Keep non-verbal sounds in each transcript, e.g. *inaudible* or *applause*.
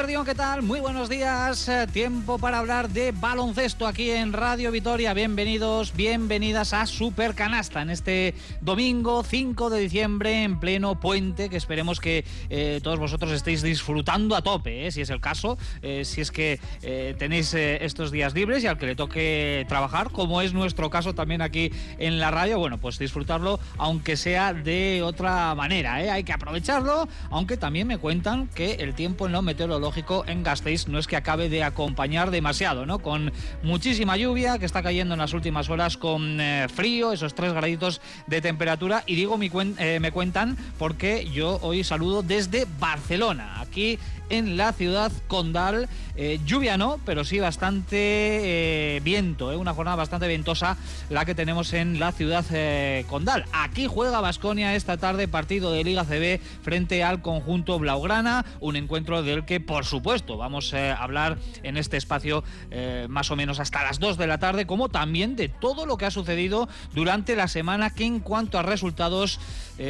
Guardión, ¿qué tal? Muy buenos días. Eh, tiempo para hablar de baloncesto aquí en Radio Vitoria. Bienvenidos, bienvenidas a Super Canasta en este domingo 5 de diciembre en pleno puente que esperemos que eh, todos vosotros estéis disfrutando a tope, eh, si es el caso, si es que tenéis estos días libres y al que le toque trabajar, como es nuestro caso también aquí en la radio, bueno, pues disfrutarlo aunque sea de otra manera. Hay que aprovecharlo, aunque también me cuentan que el tiempo en lo meteorológico en Gasteiz no es que acabe de acompañar demasiado, ¿no? Con muchísima lluvia que está cayendo en las últimas horas, con eh, frío, esos tres graditos de temperatura. Y digo, eh, me cuentan porque yo hoy saludo desde Barcelona, aquí en la ciudad condal. Eh, lluvia no, pero sí bastante eh, viento, eh, una jornada bastante ventosa la que tenemos en la ciudad condal. Aquí juega Basconia esta tarde partido de Liga CB frente al conjunto Blaugrana, un encuentro del que por supuesto vamos a hablar en este espacio más o menos hasta las 2 de la tarde, como también de todo lo que ha sucedido durante la semana que en cuanto a resultados,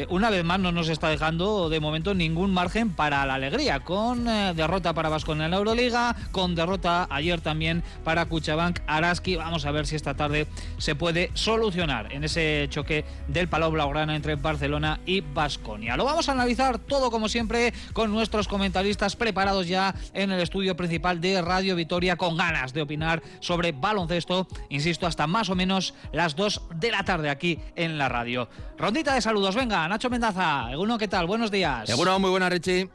una vez más no nos está dejando de momento ningún margen para la alegría, con derrota para Basconia en la Euroliga, con derrota ayer también para Cuchabank Araski. Vamos a ver si esta tarde se puede solucionar en ese choque del Palau Blaugrana entre Barcelona y Basconia. Lo vamos a analizar todo como siempre con nuestros comentaristas preparados ya en el estudio principal de Radio Vitoria con ganas de opinar sobre baloncesto, insisto, hasta más o menos las 2 de la tarde aquí en la radio. Rondita de saludos, venga, Nacho Mendaza, Eguno, ¿qué tal? Buenos días. Eguno, muy buena, Richie.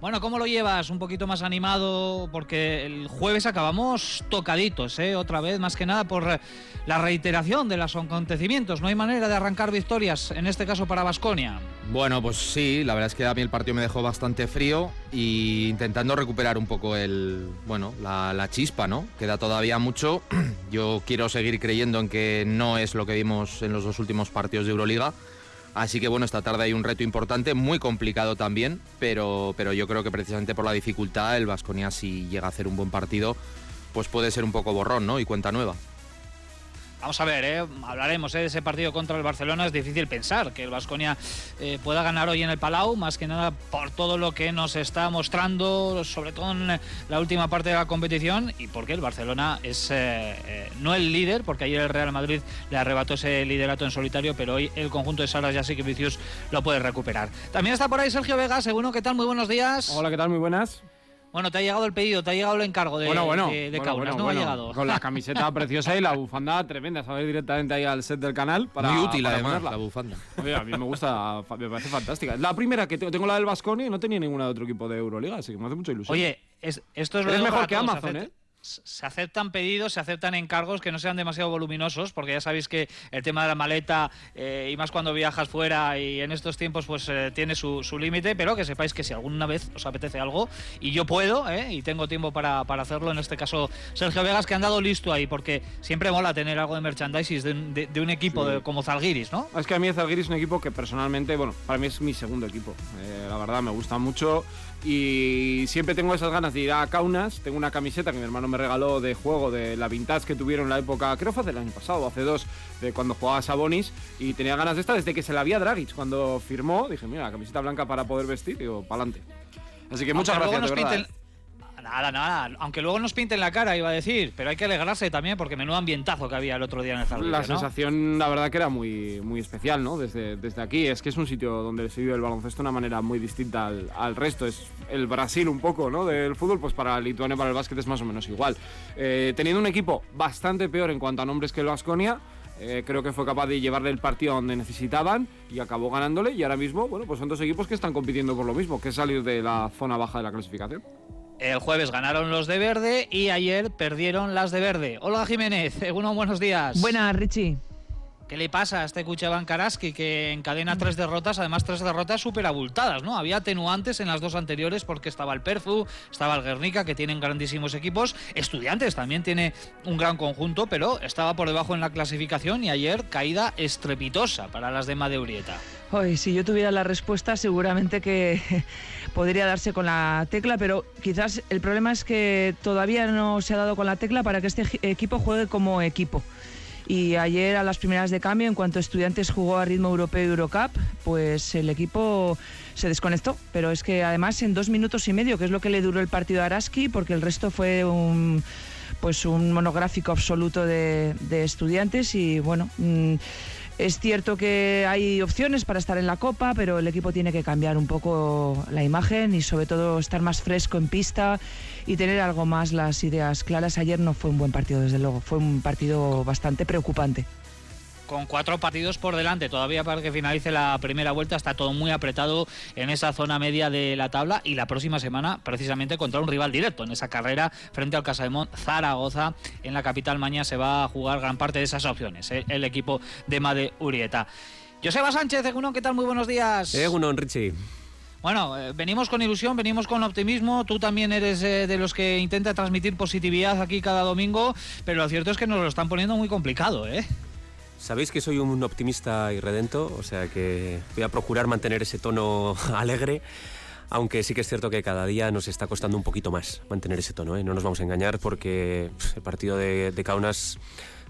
Bueno, ¿cómo lo llevas? Un poquito más animado, porque el jueves acabamos tocaditos, ¿eh? otra vez, más que nada por la reiteración de los acontecimientos. No hay manera de arrancar victorias, en este caso para Basconia. Bueno, pues sí, la verdad es que a mí el partido me dejó bastante frío y intentando recuperar un poco el, bueno, la, la chispa, ¿no? Queda todavía mucho. *clears throat* Yo quiero seguir creyendo en que no es lo que vimos en los dos últimos partidos de Euroliga Así que bueno, esta tarde hay un reto importante, muy complicado también, pero, pero yo creo que precisamente por la dificultad el Vasconia si llega a hacer un buen partido, pues puede ser un poco borrón, ¿no? Y cuenta nueva. Vamos a ver, ¿eh? hablaremos ¿eh? de ese partido contra el Barcelona. Es difícil pensar que el Vasconia eh, pueda ganar hoy en el Palau, más que nada por todo lo que nos está mostrando, sobre todo en la última parte de la competición, y porque el Barcelona es no el líder, porque ayer el Real Madrid le arrebató ese liderato en solitario, pero hoy el conjunto de Salas y Vicius lo puede recuperar. También está por ahí Sergio Vega, seguro, ¿qué tal? Muy buenos días. Hola, ¿qué tal? Muy buenas. Bueno, te ha llegado el pedido, te ha llegado el encargo de, bueno, bueno, Kaunas, ¿no? Ha llegado. Con la *laughs* camiseta preciosa y la bufanda tremenda, sabes directamente ahí al set del canal. Para, Muy útil además la bufanda. Oye, a mí me gusta, me parece fantástica. La primera que tengo, tengo la del Vasconi y no tenía ninguna de otro equipo de Euroliga, así que me hace mucha ilusión. Oye, esto es lo Es mejor que Amazon, ¿eh? Se aceptan pedidos, se aceptan encargos que no sean demasiado voluminosos, porque ya sabéis que el tema de la maleta, eh, y más cuando viajas fuera y en estos tiempos, pues eh, tiene su, límite, pero que sepáis que si alguna vez os apetece algo, y yo puedo, eh, y tengo tiempo para, hacerlo, en este caso Sergio Vegas, que han dado listo ahí, porque siempre mola tener algo de merchandising de, un equipo como Zalgiris, ¿no? Es que a mí Zalgiris es un equipo que personalmente, bueno, para mí es mi segundo equipo. la verdad, me gusta mucho y siempre tengo esas ganas de ir a Kaunas. Tengo una camiseta que mi hermano me regaló de juego de la vintage que tuvieron en la época, creo fue del año pasado, hace dos, de cuando jugaba Sabonis. Y tenía ganas de esta desde que se la había Dragic. Cuando firmó, dije, mira, la camiseta blanca para poder vestir, digo, pa'lante. Así que muchas gracias. De Nada, nada. Aunque luego nos pinten la cara, iba a decir. Pero hay que alegrarse también porque menudo ambientazo que había el otro día en el Zalgiris, La sensación, la verdad, que era muy, muy especial, ¿no? Desde, desde aquí. Es que es un sitio donde se vive el baloncesto de una manera muy distinta al, resto. Es el Brasil un poco, ¿no? Del fútbol, pues para Lituania, para el básquet es más o menos igual. Eh, teniendo un equipo bastante peor en cuanto a nombres que el Vasconia. Eh, creo que fue capaz de llevarle el partido a donde necesitaban y acabó ganándole. Y ahora mismo, bueno, pues son dos equipos que están compitiendo por lo mismo, que es salir de la zona baja de la clasificación. El jueves ganaron los de verde y ayer perdieron las de verde. Hola Jiménez, *laughs* buenos días. Buenas, Richie. ¿Qué le pasa a este Cuchaban Karaski que encadena tres derrotas, además tres derrotas súper abultadas, ¿no? Había atenuantes en las dos anteriores porque estaba el Perfu, estaba el Guernica, que tienen grandísimos equipos. Estudiantes también tiene un gran conjunto, pero estaba por debajo en la clasificación y ayer caída estrepitosa para las de Madeurieta. Hoy, si yo tuviera la respuesta, seguramente que *laughs* podría darse con la tecla, pero quizás el problema es que todavía no se ha dado con la tecla para que este equipo juegue como equipo Y ayer a las primeras de cambio, en cuanto Estudiantes jugó a ritmo europeo y Eurocup, pues el equipo se desconectó. Pero es que además en dos minutos y medio, que es lo que le duró el partido a Araski, porque el resto fue un pues un monográfico absoluto de, estudiantes y bueno. Mm, es cierto que hay opciones para estar en la Copa, pero el equipo tiene que cambiar un poco la imagen y sobre todo estar más fresco en pista y tener algo más las ideas claras. Ayer no fue un buen partido, desde luego, fue un partido bastante preocupante con cuatro partidos por delante todavía para que finalice la primera vuelta. Está todo muy apretado en esa zona media de la tabla y la próxima semana precisamente contra un rival directo en esa carrera frente al Casademont Zaragoza en la capital mañana se va a jugar gran parte de esas opciones ¿eh? el equipo de Made Urieta. Joseba Sánchez, Egunon, ¿qué tal? Muy buenos días. Egunon, Richie. Bueno, eh, venimos con ilusión, venimos con optimismo. Tú también eres eh, de los que intenta transmitir positividad aquí cada domingo, pero lo cierto es que nos lo están poniendo muy complicado, ¿eh? Sabéis que soy un optimista y redento, o sea que voy a procurar mantener ese tono *laughs* alegre, aunque sí que es cierto que cada día nos está costando un poquito más mantener ese tono, ¿eh? no nos vamos a engañar porque el partido de, Kaunas...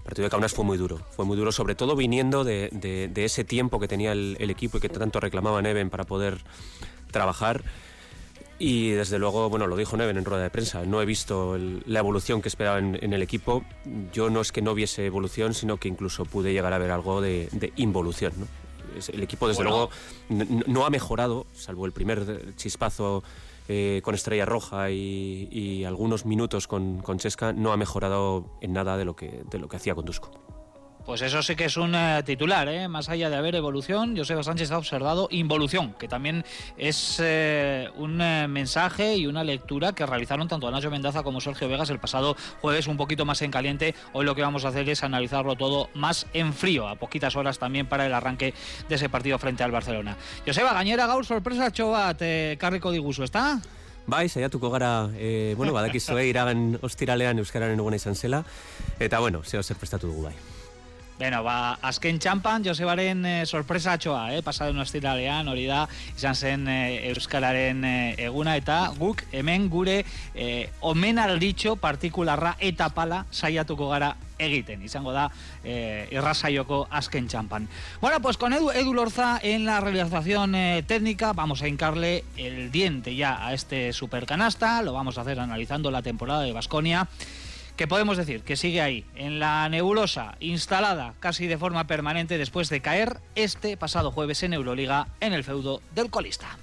partido de Kaunas fue muy duro, fue muy duro, sobre todo viniendo de, ese tiempo que tenía el, el, equipo y que tanto reclamaba Neven para poder trabajar. Y desde luego, bueno, lo dijo Neven en rueda de prensa, no he visto la evolución que esperaba en, el equipo. Yo no es que no viese evolución, sino que incluso pude llegar a ver algo de, involución. El equipo, desde luego, no, ha mejorado, salvo el primer chispazo eh, con Estrella Roja y, algunos minutos con, con, Chesca, no ha mejorado en nada de lo que, de lo que hacía con Dusko. Pues eso sí que es un eh, titular, ¿eh? más allá de haber evolución, Joseba Sánchez ha observado involución, que también es eh, un eh, mensaje y una lectura que realizaron tanto Nacho Mendaza como Sergio Vegas el pasado jueves un poquito más en caliente. Hoy lo que vamos a hacer es analizarlo todo más en frío, a poquitas horas también para el arranque de ese partido frente al Barcelona. Joseba, gañera gaur sorpresa txobat, eh, karriko diguzu, ¿está? Bai, saiatuko gara, e, bueno, badakizue *laughs* iragan ostiralean Euskararen eguna izan zela, eta bueno, zeo zer prestatu dugu bai. Bueno, ba, azken txampan, Josebaren e, sorpresa atxoa, eh? pasadu nostiralean, hori da, izan zen e, Euskararen e, eguna, eta guk hemen gure e, omenalditxo partikularra eta pala saiatuko gara egiten, izango da eh, irrasaioko azken txampan. Bueno, pues con Edu, Edu Lorza en la realización eh, técnica vamos a hincarle el diente ya a este supercanasta, lo vamos a hacer analizando la temporada de Basconia que podemos decir que sigue ahí, en la nebulosa, instalada casi de forma permanente después de caer este pasado jueves en Euroliga en el feudo del colista.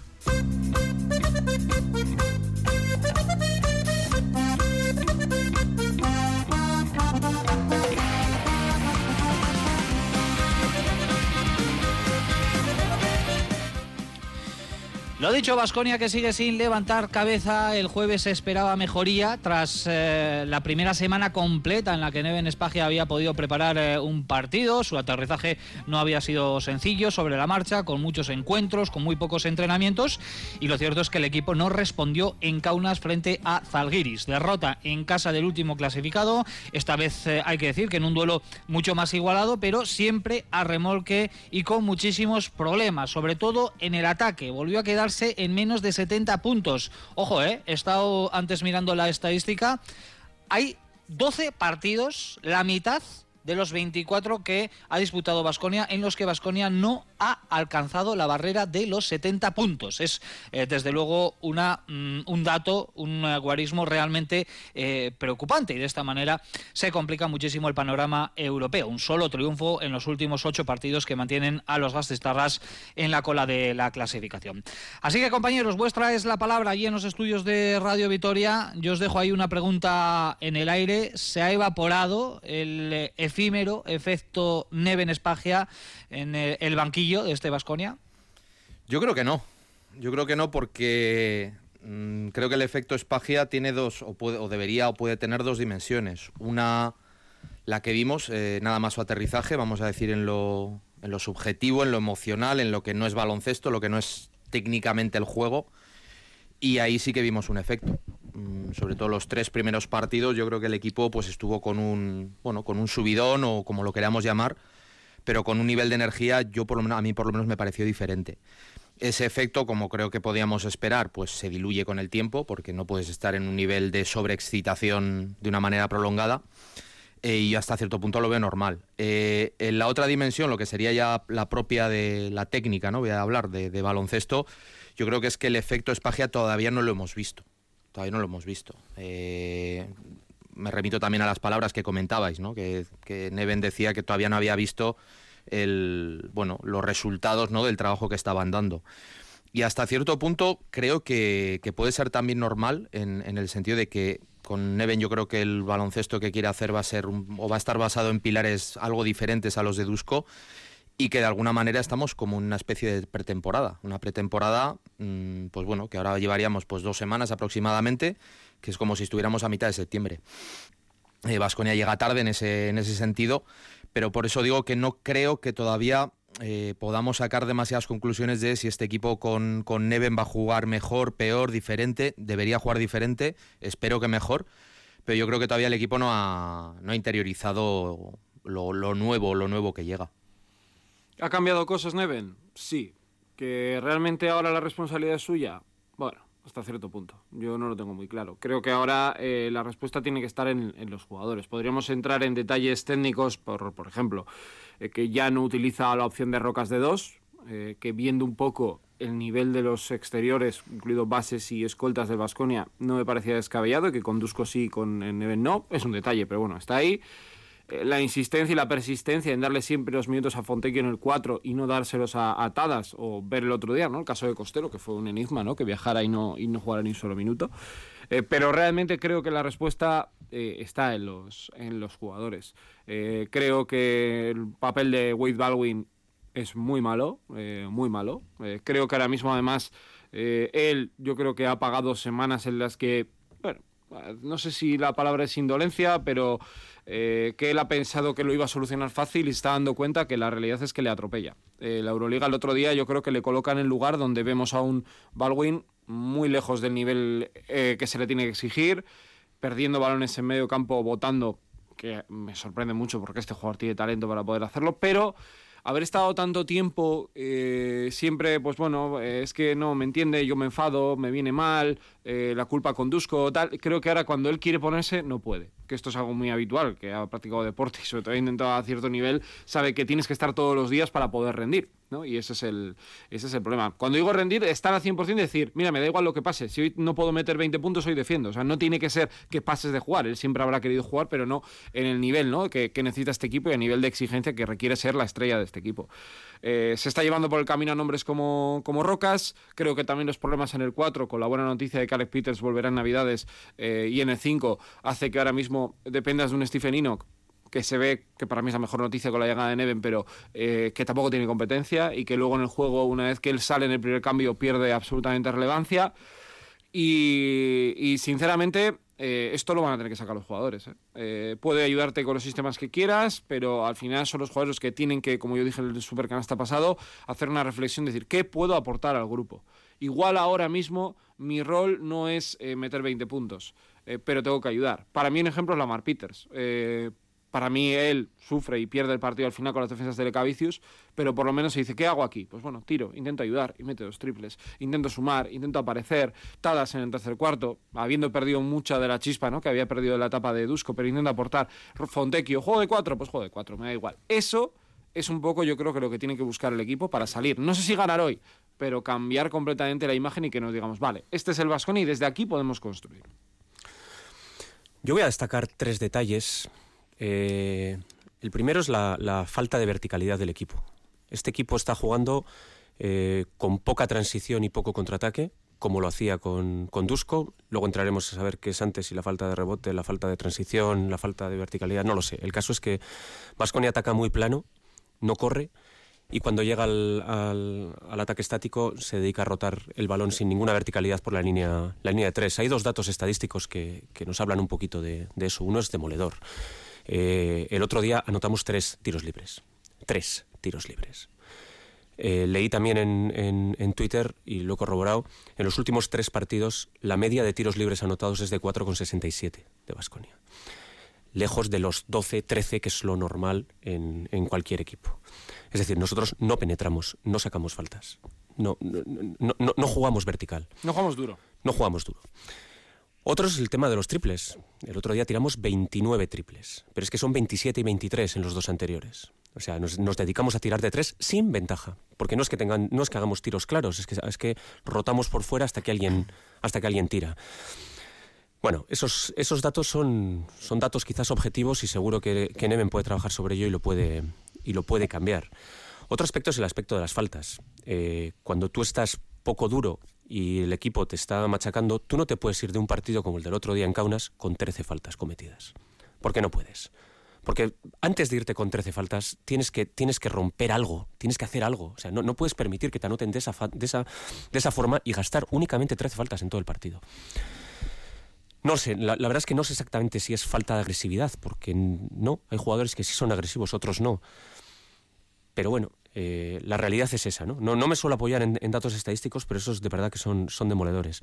Lo dicho, Vasconia que sigue sin levantar cabeza. El jueves se esperaba mejoría tras eh, la primera semana completa en la que Neven Espagia había podido preparar eh, un partido. Su aterrizaje no había sido sencillo sobre la marcha, con muchos encuentros, con muy pocos entrenamientos. Y lo cierto es que el equipo no respondió en Kaunas frente a Zalgiris. Derrota en casa del último clasificado. Esta vez eh, hay que decir que en un duelo mucho más igualado, pero siempre a remolque y con muchísimos problemas, sobre todo en el ataque. Volvió a quedar en menos de 70 puntos. Ojo, eh, he estado antes mirando la estadística. Hay 12 partidos, la mitad de los 24 que ha disputado Basconia, en los que Basconia no ha alcanzado la barrera de los 70 puntos. Es eh, desde luego una, mm, un dato, un guarismo realmente eh, preocupante y de esta manera se complica muchísimo el panorama europeo. Un solo triunfo en los últimos ocho partidos que mantienen a los Gastistarras en la cola de la clasificación. Así que compañeros, vuestra es la palabra allí en los estudios de Radio Vitoria. Yo os dejo ahí una pregunta en el aire. ¿Se ha evaporado el eh, efímero efecto Neven Espagia en el banquillo? de este Vasconia? Yo creo que no. Yo creo que no porque mm, creo que el efecto Espagia tiene dos, o, puede, o debería o puede tener dos dimensiones. Una, la que vimos, eh, nada más su aterrizaje, vamos a decir en lo, en lo subjetivo, en lo emocional, en lo que no es baloncesto, lo que no es técnicamente el juego. Y ahí sí que vimos un efecto. Mm, sobre todo los tres primeros partidos, yo creo que el equipo pues estuvo con un, bueno, con un subidón o como lo queramos llamar pero con un nivel de energía yo por lo menos, a mí por lo menos me pareció diferente. Ese efecto, como creo que podíamos esperar, pues se diluye con el tiempo, porque no puedes estar en un nivel de sobreexcitación de una manera prolongada. eh, y hasta cierto punto lo veo normal. Eh, en la otra dimensión, lo que sería ya la propia de la técnica, ¿no? Voy a hablar de, baloncesto, yo creo que es que el efecto Espagia todavía no lo hemos visto. Todavía no lo hemos visto. Eh, me remito también a las palabras que comentabais, ¿no? Que, Neven decía que todavía no había visto el, bueno, los resultados ¿no? del trabajo que estaban dando. Y hasta cierto punto creo que, puede ser también normal en, en el sentido de que con Neven yo creo que el baloncesto que quiere hacer va a ser o va a estar basado en pilares algo diferentes a los de Dusko y que de alguna manera estamos como en una especie de pretemporada, una pretemporada, mm, pues bueno, que ahora llevaríamos pues dos semanas aproximadamente, que es como si estuviéramos a mitad de septiembre. Vasconia eh, llega tarde en ese, en ese sentido, pero por eso digo que no creo que todavía eh, podamos sacar demasiadas conclusiones de si este equipo con, Neven va a jugar mejor, peor, diferente. Debería jugar diferente, espero que mejor, pero yo creo que todavía el equipo no ha, no ha interiorizado lo, nuevo, lo nuevo que llega. ¿Ha cambiado cosas Neven? Sí. ¿Que realmente ahora la responsabilidad es suya? Bueno, hasta cierto punto. Yo no lo tengo muy claro. Creo que ahora eh, la respuesta tiene que estar en, los jugadores. Podríamos entrar en detalles técnicos, por, por ejemplo, eh, que ya no utiliza la opción de rocas de dos, eh, que viendo un poco el nivel de los exteriores, incluido bases y escoltas de Basconia, no me parecía descabellado, que conduzco sí, con Neven no, es un detalle, pero bueno, está ahí. Eh, la insistencia y la persistencia en darle siempre los minutos a Fontecchio en el 4 y no dárselos a, Atadas o ver el otro día, ¿no? El caso de Costero, que fue un enigma, ¿no? Que viajara y no, y no jugara ni un solo minuto. Eh, pero realmente creo que la respuesta eh, está en los, en los jugadores. creo que el papel de Wade Baldwin es muy malo, muy malo. creo que ahora mismo, además, él, yo creo que ha pagado semanas en las que, bueno, no sé si la palabra es indolencia, pero eh, que él ha pensado que lo iba a solucionar fácil y está dando cuenta que la realidad es que le atropella. Eh, la Euroliga el otro día yo creo que le coloca en el lugar donde vemos a un Baldwin muy lejos del nivel eh, que se le tiene que exigir, perdiendo balones en medio campo, votando, que me sorprende mucho porque este jugador tiene talento para poder hacerlo, pero haber estado tanto tiempo siempre, pues bueno, es que no me entiende, yo me enfado, me viene mal, la culpa conduzco, tal. Creo que ahora cuando él quiere ponerse, no puede que esto es algo muy habitual, que ha practicado deporte y sobre todo ha intentado a cierto nivel, sabe que tienes que estar todos los días para poder rendir. ¿no? Y ese es, el, ese es el problema. Cuando digo rendir, estar al 100% y decir, mira, me da igual lo que pase, si hoy no puedo meter 20 puntos, hoy defiendo. O sea, no tiene que ser que pases de jugar, él siempre habrá querido jugar, pero no en el nivel ¿no? que, necesita este equipo y a nivel de exigencia que requiere ser la estrella de este equipo. Eh, se está llevando por el camino a nombres como, como Rocas, creo que también los problemas en el 4, con la buena noticia de que Alex Peters volverá en Navidades eh, y en el 5, hace que ahora mismo dependas de un Stephen Enoch que se ve que para mí es la mejor noticia con la llegada de Neven, pero eh, que tampoco tiene competencia y que luego en el juego, una vez que él sale en el primer cambio, pierde absolutamente relevancia. Y, sinceramente, eh, esto lo van a tener que sacar los jugadores. ¿eh? puede ayudarte con los sistemas que quieras, pero al final son los jugadores que tienen que, como yo dije en el Supercanasta pasado, hacer una reflexión, decir, ¿qué puedo aportar al grupo? Igual ahora mismo mi rol no es meter 20 puntos. Eh, pero tengo que ayudar. Para mí un ejemplo es Lamar Peters. Para mí él sufre y pierde el partido al final con las defensas de Lecavicius, pero por lo menos se dice, ¿qué hago aquí? Pues bueno, tiro, intento ayudar y mete dos triples, intento sumar, intento aparecer, Tadas en el tercer cuarto, habiendo perdido mucha de la chispa, ¿no? Que había perdido en la etapa de Dusko, pero intento aportar. Fontecchio, juego de cuatro, pues juego de cuatro, me da igual. Eso es un poco, yo creo que lo que tiene que buscar el equipo para salir. No sé si ganar hoy, pero cambiar completamente la imagen y que nos digamos, vale, este es el Vasconi y desde aquí podemos construir. Yo voy a destacar tres detalles. Eh, el primero es la, falta de verticalidad del equipo. Este equipo está jugando eh, con poca transición y poco contraataque, como lo hacía con, con Dusko. Luego entraremos a saber qué es antes, si la falta de rebote, la falta de transición, la falta de verticalidad, no lo sé. El caso es que Vasconia ataca muy plano, no corre y cuando llega al, ataque estático se dedica a rotar el balón sin ninguna verticalidad por la línea, la línea de tres. Hay dos datos estadísticos que, nos hablan un poquito de, eso. Uno es demoledor. Eh, el otro día anotamos tres tiros libres. Tres tiros libres. Eh, leí también en, en, Twitter, y lo he corroborado, en los últimos tres partidos la media de tiros libres anotados es de 4,67 de Basconia. Lejos de los 12, 13 que es lo normal en, en cualquier equipo. Es decir, nosotros no penetramos, no sacamos faltas, no, no, no, jugamos vertical. No jugamos duro. No jugamos duro. Otro es el tema de los triples. El otro día tiramos 29 triples, pero es que son 27 y 23 en los dos anteriores. O sea, nos, dedicamos a tirar de tres sin ventaja. Porque no es que tengan, no es que hagamos tiros claros, es que, es que rotamos por fuera hasta que alguien, hasta que alguien tira. Bueno, esos, esos datos son, son datos quizás objetivos y seguro que, Neven puede trabajar sobre ello y lo puede, y lo puede cambiar. Otro aspecto es el aspecto de las faltas. Eh, cuando tú estás poco duro y el equipo te está machacando, tú no te puedes ir de un partido como el del otro día en Kaunas con 13 faltas cometidas. ¿Por qué no puedes? Porque antes de irte con 13 faltas, tienes que, tienes que romper algo, tienes que hacer algo. O sea, no, no puedes permitir que te anoten de esa, de, esa, de esa forma y gastar únicamente 13 faltas en todo el partido. No sé, la, verdad es que no sé exactamente si es falta de agresividad, porque no, hay jugadores que sí son agresivos, otros no. Pero bueno, eh, la realidad es esa, ¿no? No, me suelo apoyar en, datos estadísticos, pero esos de verdad que son, son demoledores.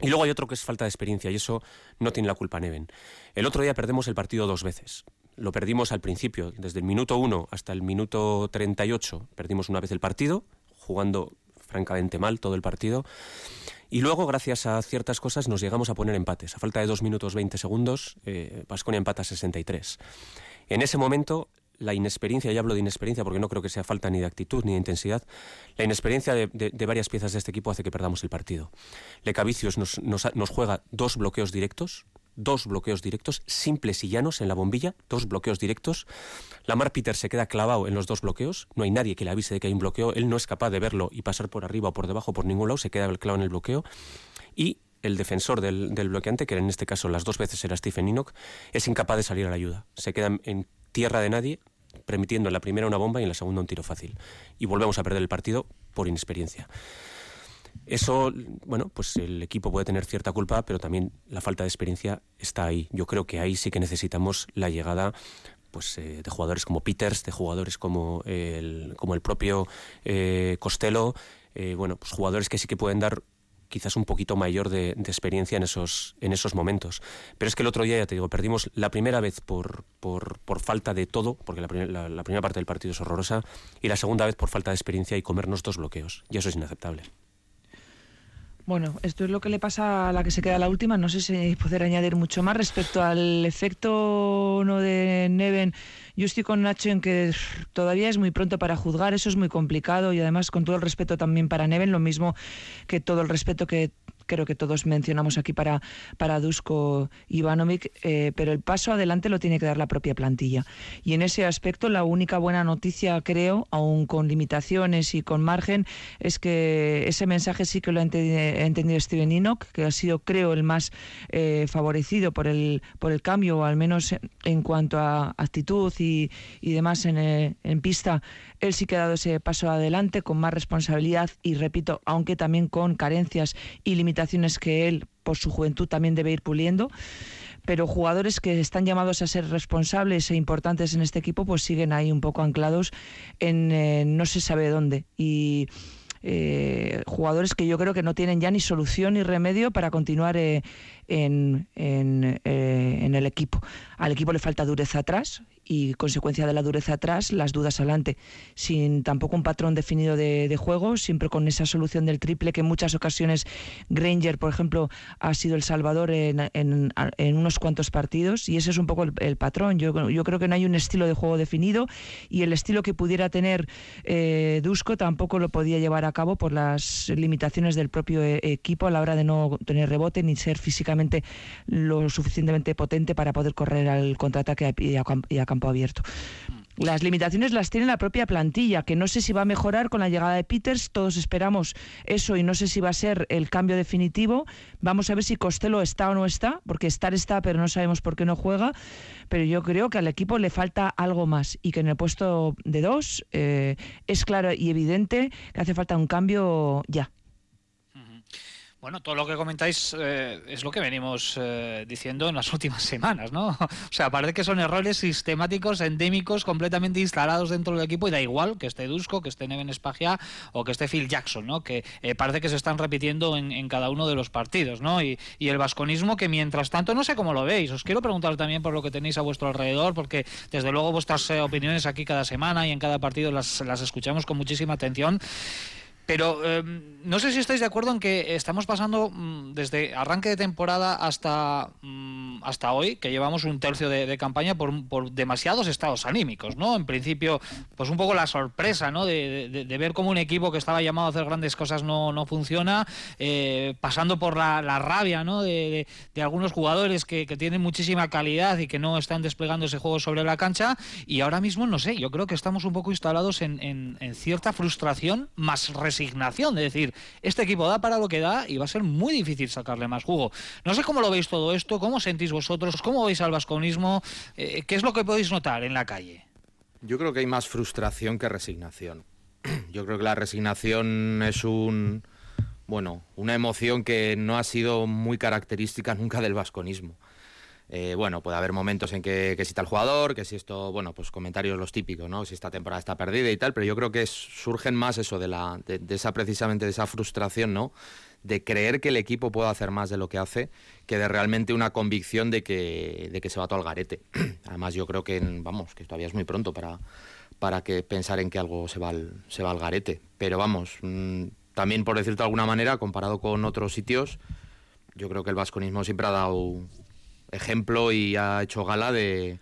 Y luego hay otro que es falta de experiencia, y eso no tiene la culpa Neven. El otro día perdemos el partido dos veces. Lo perdimos al principio, desde el minuto 1 hasta el minuto 38, perdimos una vez el partido, jugando francamente mal todo el partido. Y luego, gracias a ciertas cosas, nos llegamos a poner empates. A falta de 2 minutos 20 segundos, eh, empata 63. En ese momento, la inexperiencia, y hablo de inexperiencia porque no creo que sea falta ni de actitud ni de intensidad, la inexperiencia de, varias piezas de este equipo hace que perdamos el partido. Lecavicius nos, nos juega dos bloqueos directos, dos bloqueos directos, simples y llanos en la bombilla, dos bloqueos directos. Lamar Peter se queda clavado en los dos bloqueos, no hay nadie que le avise de que hay un bloqueo, él no es capaz de verlo y pasar por arriba o por debajo por ningún lado, se queda clavado en el bloqueo. Y el defensor del, bloqueante, que en este caso las dos veces era Stephen Enoch, es incapaz de salir a la ayuda. Se queda en tierra de nadie, permitiendo en la primera una bomba y en la segunda un tiro fácil. Y volvemos a perder el partido por inexperiencia. Eso, bueno, pues el equipo puede tener cierta culpa, pero también la falta de experiencia está ahí. Yo creo que ahí sí que necesitamos la llegada pues, eh, de jugadores como Peters, de jugadores como el, como el propio eh, Costello, eh, bueno, pues jugadores que sí que pueden dar quizás un poquito mayor de, experiencia en esos, en esos momentos. Pero es que el otro día, ya te digo, perdimos la primera vez por, por, por falta de todo, porque la, la primera parte del partido es horrorosa, y la segunda vez por falta de experiencia y comernos dos bloqueos. Y eso es inaceptable. Bueno, esto es lo que le pasa a la que se queda la última. No sé si poder añadir mucho más respecto al efecto no de Neven. Yo estoy con Nacho en que todavía es muy pronto para juzgar, eso es muy complicado y además con todo el respeto también para Neven, lo mismo que todo el respeto que creo que todos mencionamos aquí para, para Dusko Ivanovic, eh, pero el paso adelante lo tiene que dar la propia plantilla. Y en ese aspecto, la única buena noticia, creo, aún con limitaciones y con margen, es que ese mensaje sí que lo ha entendido, Steven Enoch, que ha sido, creo, el más eh, favorecido por el, por el cambio, o al menos en cuanto a actitud y, y demás en, eh, en pista él sí que ha dado ese paso adelante con más responsabilidad y, repito, aunque también con carencias y limitaciones que él, por su juventud, también debe ir puliendo pero jugadores que están llamados a ser responsables e importantes en este equipo, pues siguen ahí un poco anclados en eh, no se sabe dónde. Y eh, jugadores que yo creo que no tienen ya ni solución ni remedio para continuar eh, en, en, en, el equipo. Al equipo le falta dureza atrás y consecuencia de la dureza atrás, las dudas adelante, sin tampoco un patrón definido de, juego, siempre con esa solución del triple que en muchas ocasiones Granger, por ejemplo, ha sido el salvador en, unos cuantos partidos y ese es un poco el, patrón. Yo, yo, creo que no hay un estilo de juego definido y el estilo que pudiera tener eh, Dusko tampoco lo podía llevar a cabo por las limitaciones del propio eh, equipo a la hora de no tener rebote ni ser físicamente lo suficientemente potente para poder correr al contraataque y a campo abierto. Las limitaciones las tiene la propia plantilla, que no sé si va a mejorar con la llegada de Peters, todos esperamos eso y no sé si va a ser el cambio definitivo. Vamos a ver si Costello está o no está, porque estar está, pero no sabemos por qué no juega. Pero yo creo que al equipo le falta algo más y que en el puesto de dos eh, es claro y evidente que hace falta un cambio ya. Bueno, todo lo que comentáis eh, es lo que venimos eh, diciendo en las *laughs* últimas semanas, ¿no? *laughs* O sea, parece que son errores sistemáticos, endémicos, completamente instalados dentro del equipo y da igual que esté Dusko, que esté Neven Espagia o que esté Phil Jackson, ¿no? Que eh, parece que se están repitiendo en, cada uno de los partidos, ¿no? Y, el vasconismo que mientras tanto, no sé cómo lo veis, os quiero preguntar también por lo que tenéis a vuestro alrededor, porque desde luego vuestras opiniones aquí cada semana y en cada partido las, las escuchamos con muchísima atención. Pero em, no sé si estáis de acuerdo en que estamos pasando mm, desde arranque de temporada hasta, mm, hasta hoy, que llevamos un tercio de, campaña por, demasiados estados anímicos, ¿no? En principio, pues un poco la sorpresa, ¿no? De, ver cómo un equipo que estaba llamado a hacer grandes cosas no, no funciona, eh, pasando por la, rabia, ¿no? De, algunos jugadores que, tienen muchísima calidad y que no están desplegando ese juego sobre la cancha. Y ahora mismo, no sé, yo creo que estamos un poco instalados en, en cierta frustración más resignación, de decir, este equipo da para lo que da y va a ser muy difícil sacarle más jugo. No sé cómo lo veis todo esto, cómo sentís vosotros, cómo veis al vasconismo, eh, qué es lo que podéis notar en la calle. Yo creo que hay más frustración que resignación. *clears throat* Yo creo que la resignación es un bueno, una emoción que no ha sido muy característica nunca del vasconismo. Eh, bueno, puede haber momentos en que, que si el jugador, que si esto, bueno, pues comentarios los típicos, ¿no? Si esta temporada está perdida y tal, pero yo creo que surgen más eso de, la, de, esa precisamente de esa frustración, ¿no? De creer que el equipo puede hacer más de lo que hace, que de realmente una convicción de que, de que se va todo al garete. *clears throat* Además, yo creo que, vamos, que todavía es muy pronto para, para que pensar en que algo se va al, se va al garete. Pero vamos, mm, también por decirte de alguna manera, comparado con otros sitios, yo creo que el vasconismo siempre ha dado ejemplo y ha hecho gala de,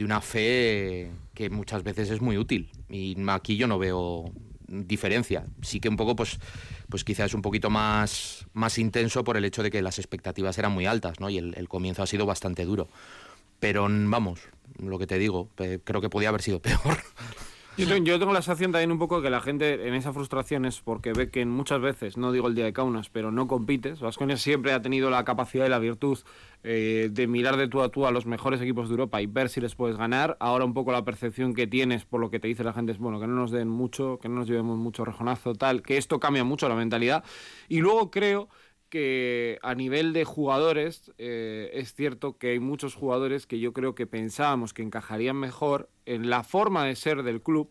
una fe que muchas veces es muy útil. Y aquí yo no veo diferencia. Sí que un poco, pues, pues quizás un poquito más, más intenso por el hecho de que las expectativas eran muy altas, ¿no? Y el, comienzo ha sido bastante duro. Pero vamos, lo que te digo, creo que podía haber sido peor. *laughs* Yo tengo, la sensación también un poco que la gente en esa frustración es porque ve que muchas veces, no digo el día de Kaunas, pero no compites. Vasconia siempre ha tenido la capacidad y la virtud eh, de mirar de tú a tú a los mejores equipos de Europa y ver si les puedes ganar. Ahora un poco la percepción que tienes por lo que te dice la gente es, bueno, que no nos den mucho, que no nos llevemos mucho rejonazo, tal, que esto cambia mucho la mentalidad. Y luego creo que a nivel de jugadores eh, es cierto que hay muchos jugadores que yo creo que pensábamos que encajarían mejor en la forma de ser del club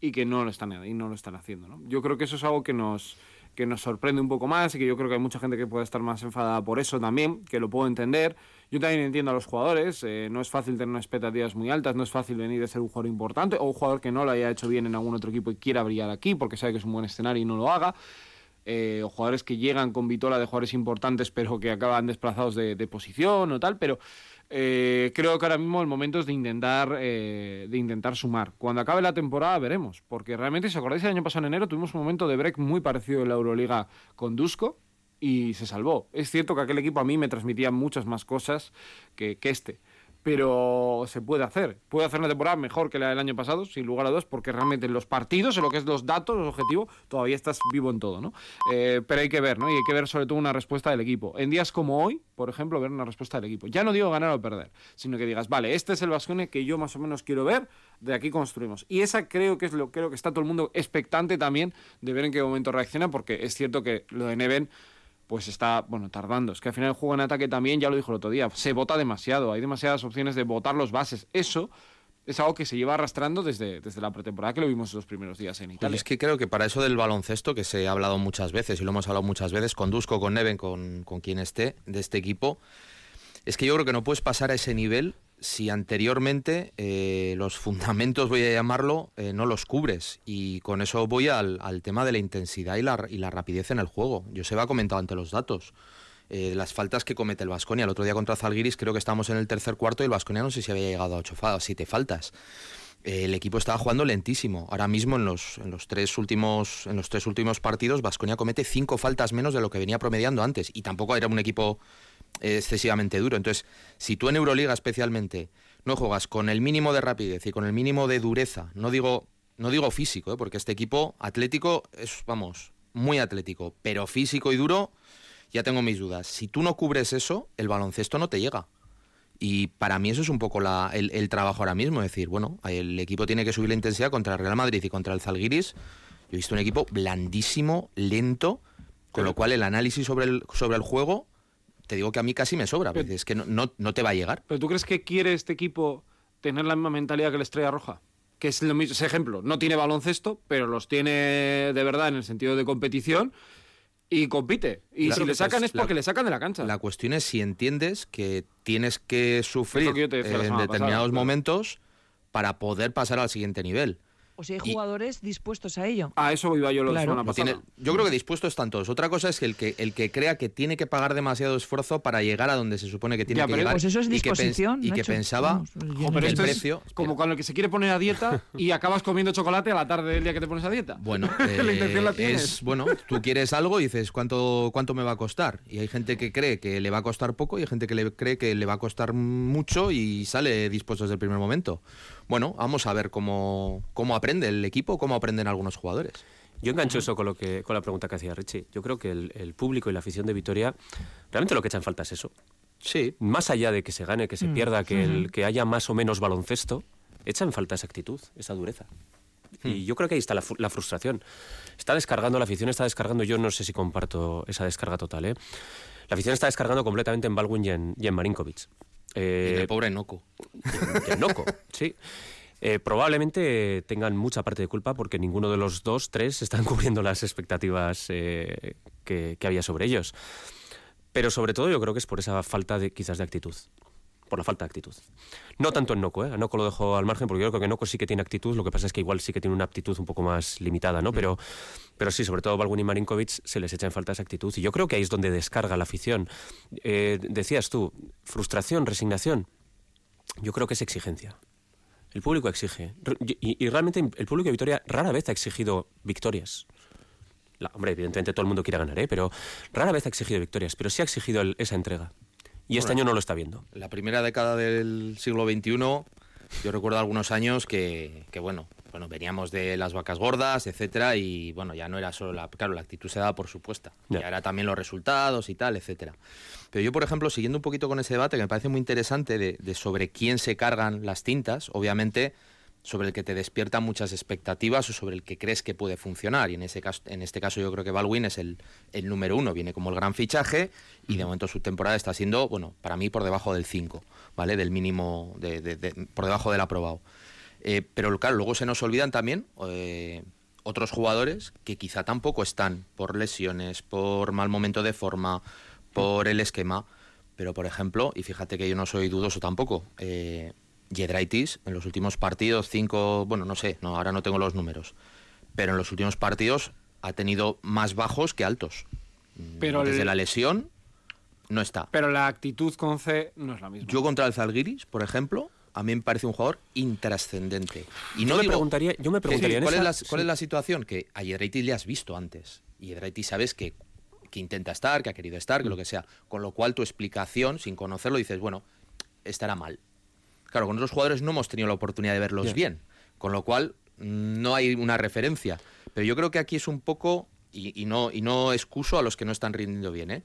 y que no lo están, y no lo están haciendo. ¿no? Yo creo que eso es algo que nos, que nos sorprende un poco más y que yo creo que hay mucha gente que puede estar más enfadada por eso también, que lo puedo entender. Yo también entiendo a los jugadores, eh, no es fácil tener unas expectativas muy altas, no es fácil venir de ser un jugador importante o un jugador que no lo haya hecho bien en algún otro equipo y quiera brillar aquí porque sabe que es un buen escenario y no lo haga. Eh, jugadores que llegan con vitola de jugadores importantes pero que acaban desplazados de, posición o tal, pero eh, creo que ahora mismo el momento es de intentar, eh, de intentar sumar. Cuando acabe la temporada veremos, porque realmente, si os acordáis, el año pasado en enero tuvimos un momento de break muy parecido en la Euroliga con Dusko y se salvó. Es cierto que aquel equipo a mí me transmitía muchas más cosas que, que este pero se puede hacer. Puede hacer una temporada mejor que la del año pasado, sin lugar a dos, porque realmente en los partidos, en lo que es los datos, los objetivos, todavía estás vivo en todo, ¿no? Eh, pero hay que ver, ¿no? Y hay que ver sobre todo una respuesta del equipo. En días como hoy, por ejemplo, ver una respuesta del equipo. Ya no digo ganar o perder, sino que digas, vale, este es el Vascone que yo más o menos quiero ver, de aquí construimos. Y esa creo que es lo creo que está todo el mundo expectante también de ver en qué momento reacciona, porque es cierto que lo de Neven pues está, bueno, tardando. Es que al final el juego en ataque también, ya lo dijo el otro día, se vota demasiado, hay demasiadas opciones de votar los bases. Eso es algo que se lleva arrastrando desde, desde la pretemporada que lo vimos los primeros días en Italia. es que creo que para eso del baloncesto, que se ha hablado muchas veces y lo hemos hablado muchas veces, con Dusko, con Neven, con, con quien esté de este equipo, es que yo creo que no puedes pasar a ese nivel si anteriormente eh, los fundamentos, voy a llamarlo, eh, no los cubres. Y con eso voy al, tema de la intensidad y la, y la, rapidez en el juego. Yo se va comentado ante los datos. Eh, las faltas que comete el Vasconia. El otro día contra Zalgiris creo que estamos en el tercer cuarto y el Vasconia no sé si había llegado a ocho faltas, siete faltas. el equipo estaba jugando lentísimo. Ahora mismo en los, en los tres últimos en los tres últimos partidos Vasconia comete cinco faltas menos de lo que venía promediando antes y tampoco era un equipo excesivamente duro. Entonces, si tú en Euroliga especialmente no juegas con el mínimo de rapidez y con el mínimo de dureza, no digo, no digo físico, ¿eh? porque este equipo atlético es, vamos, muy atlético, pero físico y duro, ya tengo mis dudas. Si tú no cubres eso, el baloncesto no te llega. Y para mí eso es un poco el, trabajo ahora mismo, es decir, bueno, el equipo tiene que subir la intensidad contra el Real Madrid y contra el Zalgiris. Yo he visto un equipo blandísimo, lento, con lo cual el análisis sobre el, sobre el juego te digo que a mí casi me sobra, es que no, no, te va a llegar. ¿Pero tú crees que quiere este equipo tener la misma mentalidad que la Estrella Roja? Que es lo mismo, ese ejemplo, no tiene baloncesto, pero los tiene de verdad en el sentido de competición y compite. Y si le sacan es porque le sacan de la cancha. La cuestión es si entiendes que tienes que sufrir en determinados momentos para poder pasar al siguiente nivel. O si hay jugadores dispuestos a ello. A eso iba yo lo Claro. semana pasada. tiene- yo creo que dispuestos están todos. Otra cosa es que el que el que crea que tiene que pagar demasiado esfuerzo para llegar a donde se supone que tiene Ya, que pero llegar Pues eso es y que, pens- disposición. y que pensaba no pero el esto precio es como cuando el que se quiere poner a dieta y acabas comiendo chocolate a la tarde del día que te pones a dieta. Bueno, *laughs* La intención la eh, tienes. es bueno, tú quieres algo y dices cuánto cuánto me va a costar y hay gente que cree que le va a costar poco y hay gente que le cree que le va a costar mucho y sale dispuesto desde el primer momento. Bueno, vamos a ver cómo cómo aprende el equipo, cómo aprenden algunos jugadores. Yo engancho eso con, lo que, con la pregunta que hacía Richie. Yo creo que el, el público y la afición de Vitoria, realmente lo que echan falta es eso. Sí, Más allá de que se gane, que se Mm, pierda, que, el, que haya más o menos baloncesto, echan falta esa actitud, esa dureza. Y yo creo que ahí está la, la frustración. Está descargando, la afición está descargando, yo no sé si comparto esa descarga total, ¿eh? La afición está descargando completamente en Baldwin y en, y en Marinkovic. Y Eh, el pobre Noco. y en Noco, sí. Eh, probablemente tengan mucha parte de culpa porque ninguno de los dos, tres, están *laughs* cubriendo las expectativas eh, que, que había sobre ellos. Pero sobre todo yo creo que es por esa falta de quizás de actitud. Por la falta de actitud. No tanto en Noco, ¿eh? A Noco lo dejo al margen porque yo creo que Noco sí que tiene actitud, lo que pasa es que igual sí que tiene una aptitud un poco más limitada, ¿no? Pero, pero sí, sobre todo Balgun y Marinkovic se les echa en falta esa actitud y yo creo que ahí es donde descarga la afición. Eh, decías tú, frustración, resignación. Yo creo que es exigencia. El público exige. Y, y realmente el público de Vitoria rara vez ha exigido victorias. La- hombre, evidentemente todo el mundo quiere ganar, ¿eh? pero rara vez ha exigido victorias, pero sí ha exigido el- esa entrega. Y este año no lo está viendo. La primera década del siglo XXI, yo recuerdo algunos años que, que, bueno, bueno, veníamos de las vacas gordas, etcétera, y bueno, ya no era solo la, claro, la actitud se daba por supuesta, Ya. ya era también los resultados y tal, etcétera. Pero yo, por ejemplo, siguiendo un poquito con ese debate que me parece muy interesante de, de sobre quién se cargan las tintas, obviamente sobre el que te despiertan muchas expectativas o sobre el que crees que puede funcionar. Y en, ese caso, en este caso yo creo que Baldwin es el, el número uno, viene como el gran fichaje y de momento su temporada está siendo, bueno, para mí por debajo del 5, ¿vale? Del mínimo, de, de- de- por debajo del aprobado. Eh, pero claro, luego se nos olvidan también eh, otros jugadores que quizá tampoco están por lesiones, por mal momento de forma, por el esquema. Pero por ejemplo, y fíjate que yo no soy dudoso tampoco, eh, Yedraitis en los últimos partidos, cinco, bueno, no sé, no, ahora no tengo los números, pero en los últimos partidos ha tenido más bajos que altos. Mm, Pero Desde el- la lesión no está. Pero la actitud con C no es la misma. Yo contra el Zalgiris, por ejemplo, a mí me parece un jugador intrascendente. Y Yo no me digo, preguntaría- yo me preguntaría en ¿cuál, es esa- la, cuál sí. es la situación? Que a Yedraitis le has visto antes. Y Yedraitis sabes que, que intenta estar, que ha querido estar, Mm. que lo que sea. Con lo cual tu explicación, sin conocerlo, dices, bueno, estará mal. Claro, con otros jugadores no hemos tenido la oportunidad de verlos bien. Con lo cual mm, no hay una referencia. Pero yo creo que aquí es un poco, y, y no, y no excuso a los que no están rindiendo bien, ¿eh?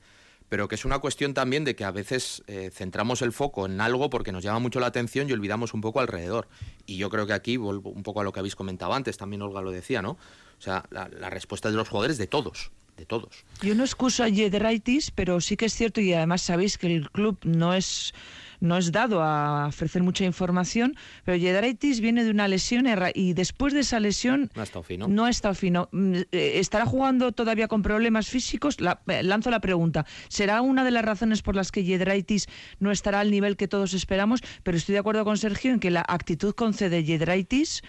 pero que es una cuestión también de que a veces eh, centramos el foco en algo porque nos llama mucho la atención y olvidamos un poco alrededor. Y yo creo que aquí, vuelvo un poco a lo que habéis comentado antes, también Olga lo decía, ¿no? O sea, la, la respuesta de los jugadores de todos, de todos. Yo no excuso a Yedraitis, pero sí que es cierto y además sabéis que el club no es no es dado a ofrecer mucha información, pero Yedraitis viene de una lesión y después de esa lesión No ha estado fino. no ha estado fino. Mm, eh, ¿Estará jugando todavía con problemas físicos? La- eh, lanzo la pregunta. ¿Será una de las razones por las que Yedraitis no estará al nivel que todos esperamos? Pero estoy de acuerdo con Sergio en que la actitud con C de Yedraitis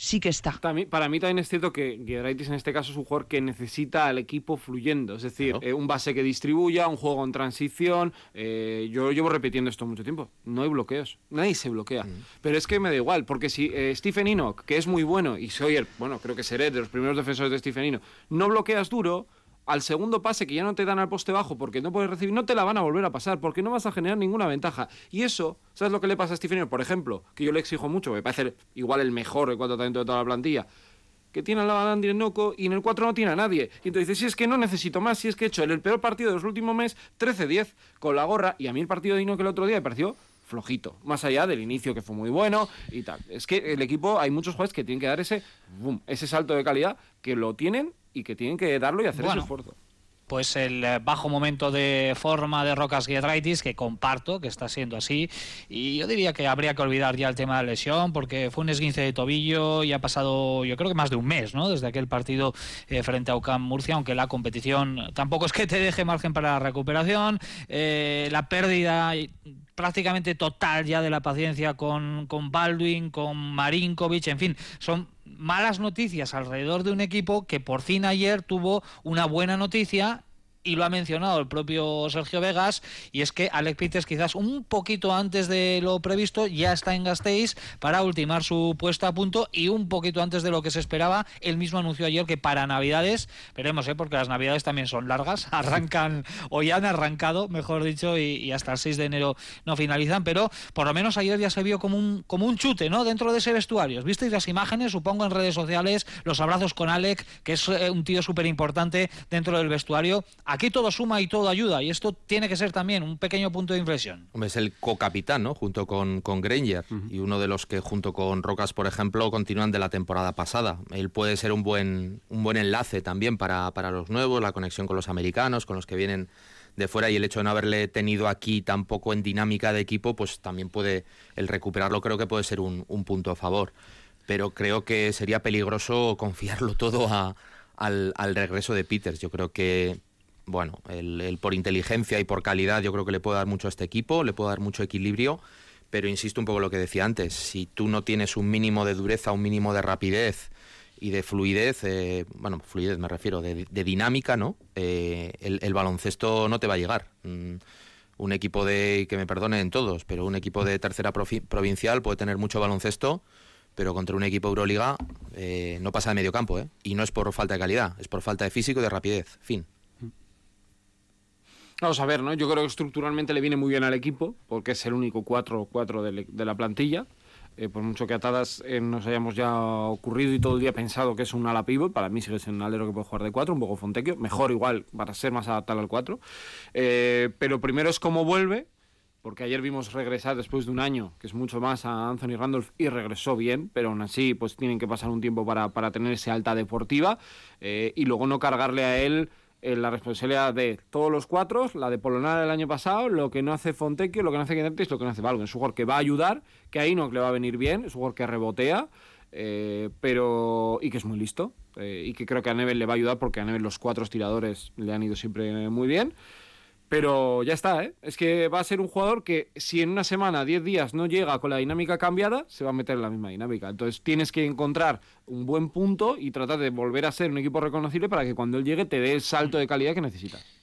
sí que está. También- para mí también es cierto que Giedraitis en este caso es un jugador que necesita al equipo fluyendo, es decir, Claro. eh, un base que distribuya, un juego en transición. eh, yo llevo repitiendo esto mucho tiempo. No hay bloqueos, nadie se bloquea. Pero es que me da igual, porque si eh, Stephen Enoch, que es muy bueno, y soy el, bueno, creo que seré de los primeros defensores de Stephen Enoch, no bloqueas duro. Al segundo pase que ya no te dan al poste bajo porque no puedes recibir, no te la van a volver a pasar porque no vas a generar ninguna ventaja. Y eso, ¿sabes lo que le pasa a Stephen? Por ejemplo, que yo le exijo mucho, me parece igual el mejor en cuanto a talento de toda la plantilla que tiene al lado Noco y en el 4 no tiene a nadie. Y entonces dices, si es que no necesito más, si es que he hecho en el peor partido de los últimos meses 13-10 con la gorra y a mí el partido de Inoco el otro día me pareció flojito, más allá del inicio que fue muy bueno y tal. Es que el equipo, hay muchos jugadores que tienen que dar ese, boom, ese salto de calidad que lo tienen y que tienen que darlo y hacer Bueno. ese esfuerzo. pues el eh, bajo momento de forma de Rocas Giedraitis, que comparto, que está siendo así. Y yo diría que habría que olvidar ya el tema de la lesión, porque fue un esguince de tobillo y ha pasado, yo creo que más de un mes, ¿no? Desde aquel partido eh, frente a UCAM Murcia, aunque la competición tampoco es que te deje margen para la recuperación. Eh, la pérdida prácticamente total ya de la paciencia con, con Baldwin, con Marinkovic, en fin, son malas noticias alrededor de un equipo que por fin ayer tuvo una buena noticia y lo ha mencionado el propio Sergio Vegas, y es que Alex Peters quizás un poquito antes de lo previsto ya está en Gasteiz para ultimar su puesta a punto y un poquito antes de lo que se esperaba, él mismo anunció ayer que para Navidades, veremos, ¿eh? porque las Navidades también son largas, *laughs* arrancan o ya han arrancado, mejor dicho, y, hasta el 6 de enero no finalizan, pero por lo menos ayer ya se vio como un, como un chute, ¿no? Dentro de ese vestuario. ¿Visteis las imágenes, supongo, en redes sociales, los abrazos con Alex, que es eh, un tío súper importante dentro del vestuario? Todo suma y todo ayuda, y esto tiene que ser también un pequeño punto de inflexión. Es el co-capitán, ¿no? Junto con, con Granger, y uno de los que junto con Rocas, por ejemplo, continúan de la temporada pasada. Él puede ser un buen, un buen enlace también para, para los nuevos, la conexión con los americanos, con los que vienen de fuera y el hecho de no haberle tenido aquí tampoco en dinámica de equipo, pues también puede, el recuperarlo creo que puede ser un, un punto a favor. Pero creo que sería peligroso confiarlo todo a, al, al, regreso de Peters. Yo creo que bueno, el, por inteligencia y por calidad yo creo que le puede dar mucho a este equipo, le puede dar mucho equilibrio, pero insisto un poco lo que decía antes, si tú no tienes un mínimo de dureza, un mínimo de rapidez y de fluidez, eh, bueno, fluidez me refiero, de, dinámica, ¿no? Eh, el, baloncesto no te va a llegar. Mm, un equipo de, que me perdonen todos, pero un equipo de tercera provincial puede tener mucho baloncesto, pero contra un equipo Euroliga eh, no pasa de medio campo, ¿eh? Y no es por falta de calidad, es por falta de físico y de rapidez. Fin. Vamos a ver, ¿no? Yo creo que estructuralmente le viene muy bien al equipo, porque es el único 4-4 de, la plantilla. Eh, por mucho que atadas eh, nos hayamos ya ocurrido y todo el día pensado que es un ala pivot, para mí sigue siendo un alero que puede jugar de 4, un poco Fontequio, mejor igual para ser más adaptable al 4. Eh, pero primero es cómo vuelve, porque ayer vimos regresar después de un año, que es mucho más a Anthony Randolph, y regresó bien, pero aún así pues tienen que pasar un tiempo para, para tener esa alta deportiva y luego no cargarle a él la responsabilidad de todos los cuatro, la de Polonara el año pasado, lo que no hace Fontecchio, lo que no hace Guedentis, lo que no hace Valgo. Es un jugador que va a ayudar, que ahí no le va a venir bien, es un jugador que rebotea, eh, pero y que es muy listo, eh, y que creo que a Nevel le va a ayudar porque a Nevel los cuatro tiradores le han ido siempre muy bien. Pero ya está, ¿eh? Es que va a ser un jugador que si en una semana, 10 días no llega con la dinámica cambiada, se va a meter en la misma dinámica. Entonces tienes que encontrar un buen punto y tratar de volver a ser un equipo reconocible para que cuando él llegue te dé el salto de calidad que necesitas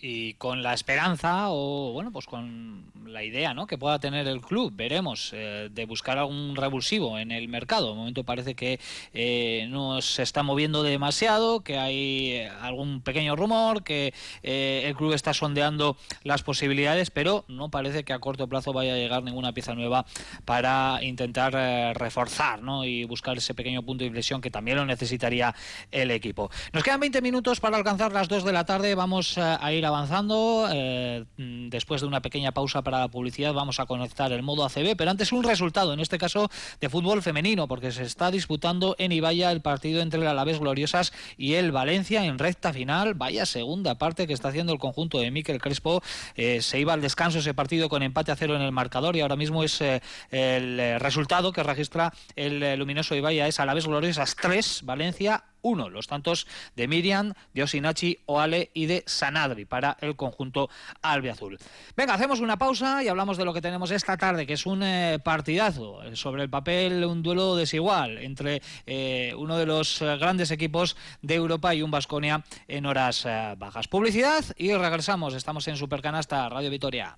y con la esperanza o bueno pues con la idea ¿no? que pueda tener el club veremos eh, de buscar algún revulsivo en el mercado de momento parece que eh, no se está moviendo demasiado que hay eh, algún pequeño rumor que el club está sondeando las posibilidades pero no parece que a corto plazo vaya a llegar ninguna pieza nueva para intentar reforzar ¿no? y buscar ese pequeño punto de inflexión que también lo necesitaría el equipo nos quedan 20 minutos para alcanzar las 2 de la tarde vamos a ir a avanzando. Eh, después de una pequeña pausa para la publicidad vamos a conectar el modo ACB, pero antes un resultado, en este caso de fútbol femenino, porque se está disputando en Ibaya el partido entre el Alavés Gloriosas y el Valencia en recta final. Vaya segunda parte que está haciendo el conjunto de Miquel Crespo. Eh, se iba al descanso ese partido con empate a cero en el marcador y ahora mismo es eh, el resultado que registra el luminoso Ibaya es Alavés Gloriosas 3, Valencia uno, los tantos de Miriam, de Osinachi, Oale y de Sanadri para el conjunto albiazul. Venga, hacemos una pausa y hablamos de lo que tenemos esta tarde, que es un eh, partidazo. Eh, sobre el papel, un duelo desigual entre eh, uno de los grandes equipos de Europa y un Vasconia en horas bajas. Publicidad y regresamos. Estamos en Supercanasta, Radio Vitoria.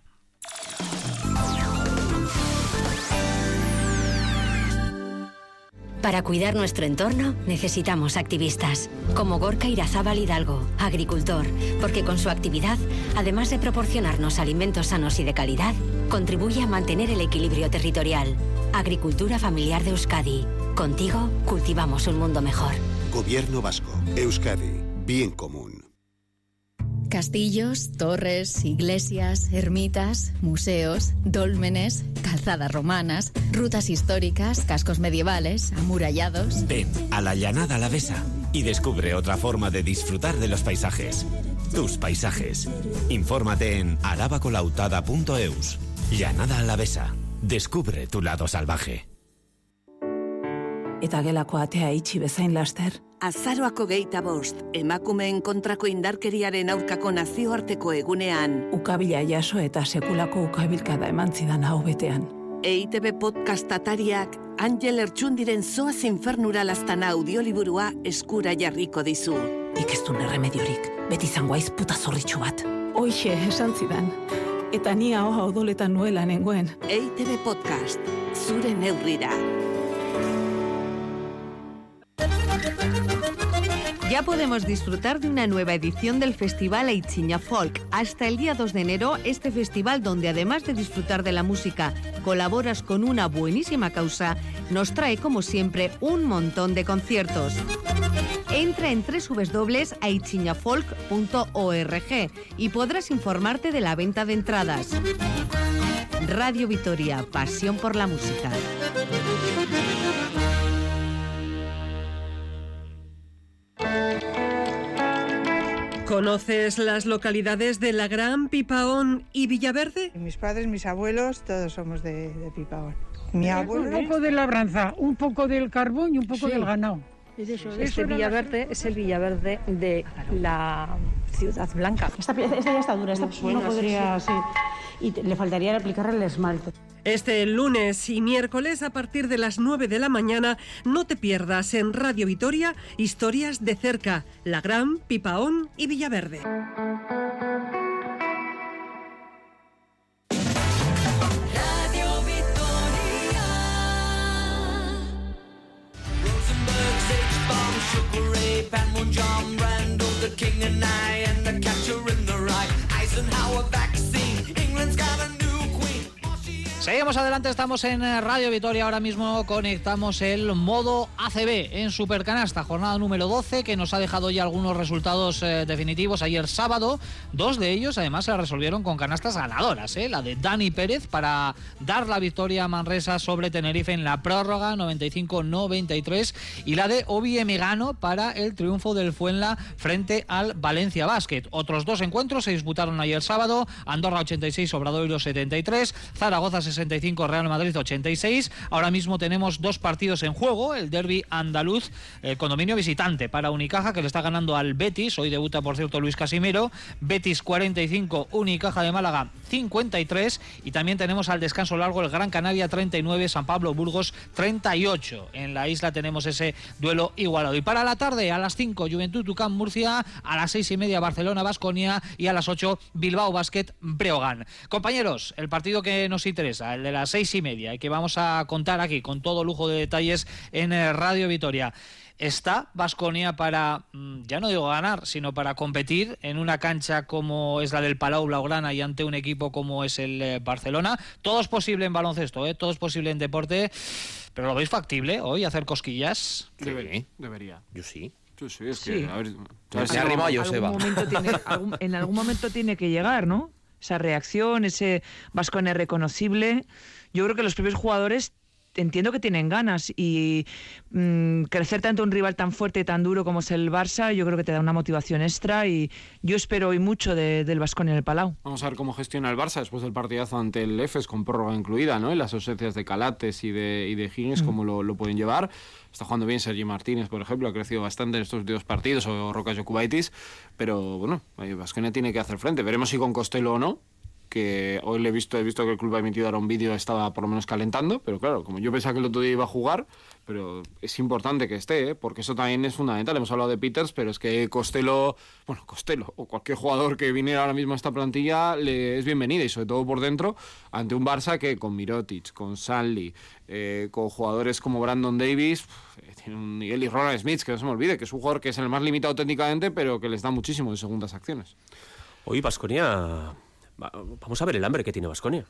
Para cuidar nuestro entorno necesitamos activistas, como Gorka Irazábal Hidalgo, agricultor, porque con su actividad, además de proporcionarnos alimentos sanos y de calidad, contribuye a mantener el equilibrio territorial. Agricultura familiar de Euskadi. Contigo cultivamos un mundo mejor. Gobierno Vasco. Euskadi. Bien común. Castillos, torres, iglesias, ermitas, museos, dólmenes, calzadas romanas, rutas históricas, cascos medievales, amurallados. Ven a la Llanada Alavesa y descubre otra forma de disfrutar de los paisajes. Tus paisajes. Infórmate en arabacolautada.eus. Llanada Alavesa. Descubre tu lado salvaje. eta gelako atea itxi bezain laster. Azaroako geita bost, emakumeen kontrako indarkeriaren aurkako nazioarteko egunean. Ukabila jaso eta sekulako ukabilkada eman zidan hau betean. EITB podcast atariak Angel Ertsundiren zoaz infernura lastana audioliburua eskura jarriko dizu. Ikestun erremediorik, beti zango aiz puta zorritxu bat. Hoxe, esan zidan. Eta ni hau odoletan nuela nengoen. EITB podcast, zure neurrira. Ya podemos disfrutar de una nueva edición del Festival Aichiña Folk. Hasta el día 2 de enero, este festival donde además de disfrutar de la música, colaboras con una buenísima causa, nos trae como siempre un montón de conciertos. Entra en www.aichiñafolk.org y podrás informarte de la venta de entradas. Radio Vitoria, pasión por la música. ¿Conoces las localidades de La Gran, Pipaón y Villaverde? Mis padres, mis abuelos, todos somos de, de Pipaón. Mi abuelo Un poco de labranza, un poco del carbón y un poco Sí. del ganado. Este Villaverde es el Villaverde de la Ciudad Blanca. Esta, esta ya está dura, esta Bueno, no podría, sí, sí. Y te- le faltaría aplicarle el esmalte. Este lunes y miércoles a partir de las 9 de la mañana no te pierdas en Radio Vitoria historias de cerca, La Gran, Pipaón y Villaverde. King and I, and the catcher in the rye. Eisenhower vaccine, England's got a. Seguimos adelante, estamos en eh, Radio Vitoria. Ahora mismo conectamos el modo ACB en Supercanasta, jornada número 12, que nos ha dejado ya algunos resultados eh, definitivos ayer sábado. Dos de ellos, además, se resolvieron con canastas ganadoras. ¿eh? La de Dani Pérez para dar la victoria a Manresa sobre Tenerife en la prórroga 95-93 y la de Obi Emigano para el triunfo del Fuenla frente al Valencia Basket. Otros dos encuentros se disputaron ayer sábado. Andorra 86, Obradoiro 73, Zaragoza 65, Real Madrid 86. Ahora mismo tenemos dos partidos en juego. El derby andaluz, el condominio visitante para Unicaja, que le está ganando al Betis. Hoy debuta, por cierto, Luis Casimiro. Betis 45, Unicaja de Málaga 53. Y también tenemos al descanso largo el Gran Canaria 39, San Pablo Burgos 38. En la isla tenemos ese duelo igualado. Y para la tarde, a las 5, Juventud Tucán Murcia, a las 6 y media, Barcelona Basconia y a las 8, Bilbao Basket Breogán. Compañeros, el partido que nos interesa, el de las 6 y media, y que vamos a contar aquí con todo lujo de detalles en eh, Radio Vitoria. ¿Está Basconia para, mm, ya no digo ganar, sino para competir en una cancha como es la del Palau Blaugrana y ante un equipo como es el eh, Barcelona? Todo es posible en baloncesto, ¿eh? todo es posible en deporte, pero ¿lo veis factible hoy hacer cosquillas? Debería. Debería. Yo sí. Sí, sí, es Sí. que, a ver, tiene- algún- en algún momento tiene que llegar, ¿no? Esa reacción, ese Vascone reconocible. Yo creo que los propios jugadores entiendo que tienen ganas y mm, crecer tanto un rival tan fuerte y tan duro como es el Barça, yo creo que te da una motivación extra y yo espero hoy mucho de- del Vascone en el Palau. Vamos a ver cómo gestiona el Barça después del partidazo ante el EFES con prórroga incluida, ¿no? Y las ausencias de Calates y de, y de Higgins, Mm. cómo lo, lo pueden llevar. Está jugando bien Sergi Martínez, por ejemplo, ha crecido bastante en estos últimos partidos, o Roca Jokubaitis, pero bueno, Vasconia tiene que hacer frente. Veremos si con Costello o no, que hoy le he visto, he visto que el club ha emitido ahora un vídeo, estaba por lo menos calentando, pero claro, como yo pensaba que el otro día iba a jugar, pero es importante que esté, ¿eh? porque eso también es fundamental. Hemos hablado de Peters, pero es que Costello, bueno, Costello o cualquier jugador que viniera ahora mismo a esta plantilla le es bienvenida y sobre todo por dentro ante un Barça que con Mirotic, con Sanli, eh, con jugadores como Brandon Davis, tiene un nivel y Ronald Smith, que no se me olvide, que es un jugador que es el más limitado técnicamente, pero que les da muchísimo en segundas acciones. Hoy Vasconia. Vamos a ver el hambre que tiene Vasconia.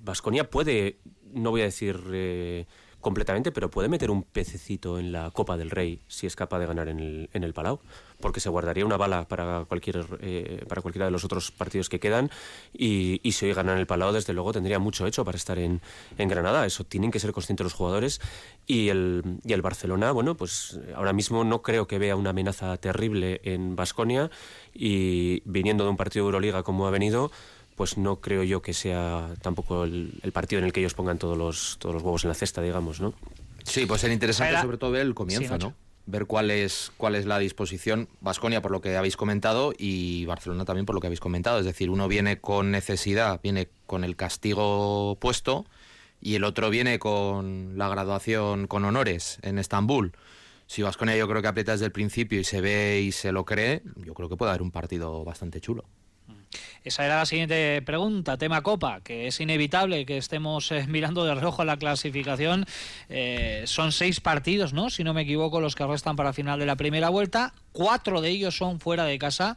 Vasconia puede, no voy a decir eh, completamente, pero puede meter un pececito en la Copa del Rey si es capaz de ganar en el, en el Palau, porque se guardaría una bala para, cualquier, eh, para cualquiera de los otros partidos que quedan y, y si hoy ganan el Palau, desde luego tendría mucho hecho para estar en, en Granada. Eso tienen que ser conscientes los jugadores y el, y el Barcelona, bueno, pues ahora mismo no creo que vea una amenaza terrible en Vasconia y viniendo de un partido de Euroliga como ha venido, pues no creo yo que sea tampoco el, el, partido en el que ellos pongan todos los, todos los huevos en la cesta, digamos, ¿no? Sí, pues ser interesante Era- sobre todo ver el comienzo, Sí. ¿no? Ver cuál es, cuál es la disposición. Vasconia, por lo que habéis comentado, y Barcelona también por lo que habéis comentado. Es decir, uno viene con necesidad, viene con el castigo puesto, y el otro viene con la graduación con honores en Estambul. Si Vasconia yo creo que aprieta desde el principio y se ve y se lo cree, yo creo que puede haber un partido bastante chulo. Esa era la siguiente pregunta, tema Copa, que es inevitable que estemos eh, mirando de reojo la clasificación. Eh, son seis partidos, ¿no? Si no me equivoco, los que restan para final de la primera vuelta. Cuatro de ellos son fuera de casa.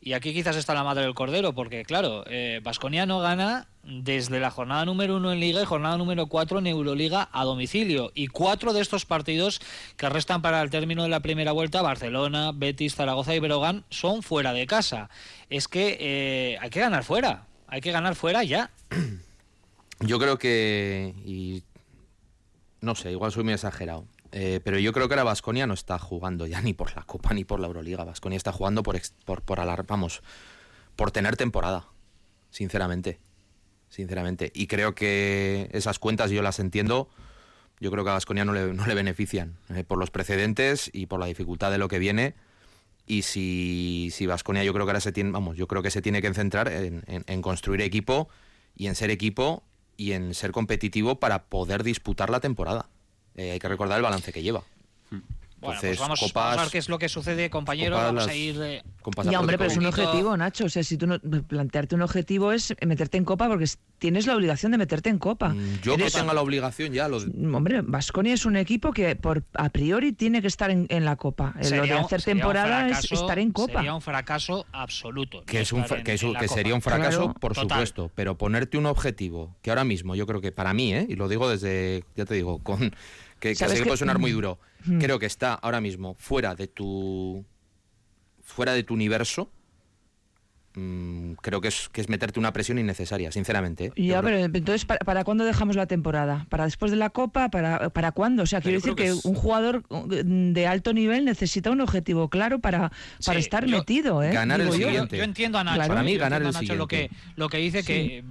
Y aquí quizás está la madre del cordero, porque claro, Vasconia no gana desde la jornada número uno en Liga y jornada número cuatro en Euroliga a domicilio. Y cuatro de estos partidos que restan para el término de la primera vuelta, Barcelona, Betis, Zaragoza y Breogán, son fuera de casa. Es que eh, hay que ganar fuera, hay que ganar fuera ya. Yo creo que. Y, no sé, igual soy muy exagerado. Eh, pero yo creo que ahora Vasconia no está jugando ya ni por la Copa ni por la Euroliga. Vasconia está jugando por, por, por alar- vamos, por tener temporada. Sinceramente. Sinceramente. Y creo que esas cuentas yo las entiendo. Yo creo que a Vasconia no le, no le benefician. eh, por los precedentes y por la dificultad de lo que viene. Y si, si Vasconia yo creo que ahora se tiene, vamos, yo creo que se tiene que centrar en, en- en construir equipo y en ser equipo y en ser competitivo para poder disputar la temporada. Eh, hay que recordar el balance que lleva. Bueno, Entonces, pues vamos, copas- vamos a ver qué es lo que sucede, compañero. copas Vamos a ir. eh, pasaporte hombre, pero es un objetivo, Nacho. O sea, si tú no, plantearte un objetivo es meterte en copa porque es- tienes la obligación de meterte en copa. Mm, Yo que Eres- tenga la obligación ya, lo, Hombre, Vasconia es un equipo que por a priori tiene que estar en, en la copa. Eh, Lo de sería hacer sería temporada es estar en copa. Sería un fracaso absoluto. que, no es un, estar fra- en- que, es que sería un fracaso, Claro. por Total. supuesto, pero ponerte un objetivo que ahora mismo yo creo que para mí, ¿eh? y lo digo desde, ya te digo, con que, que sé ¿Sabes que puede sonar muy duro, Mm. creo que está ahora mismo fuera de tu fuera de tu universo. mm, creo que es, que es meterte una presión innecesaria, sinceramente. ¿eh? Ya, pero entonces, ¿para, para cuándo dejamos la temporada? ¿Para después de la Copa? ¿Para, para cuándo? O sea, quiero decir que, que es- un jugador mm, de alto nivel necesita un objetivo claro para, para Sí, estar yo- metido, ¿eh? ganar el Digo siguiente. Yo entiendo a Nacho. Claro. Para mí, yo ganar el Nacho lo que, siguiente. lo que dice que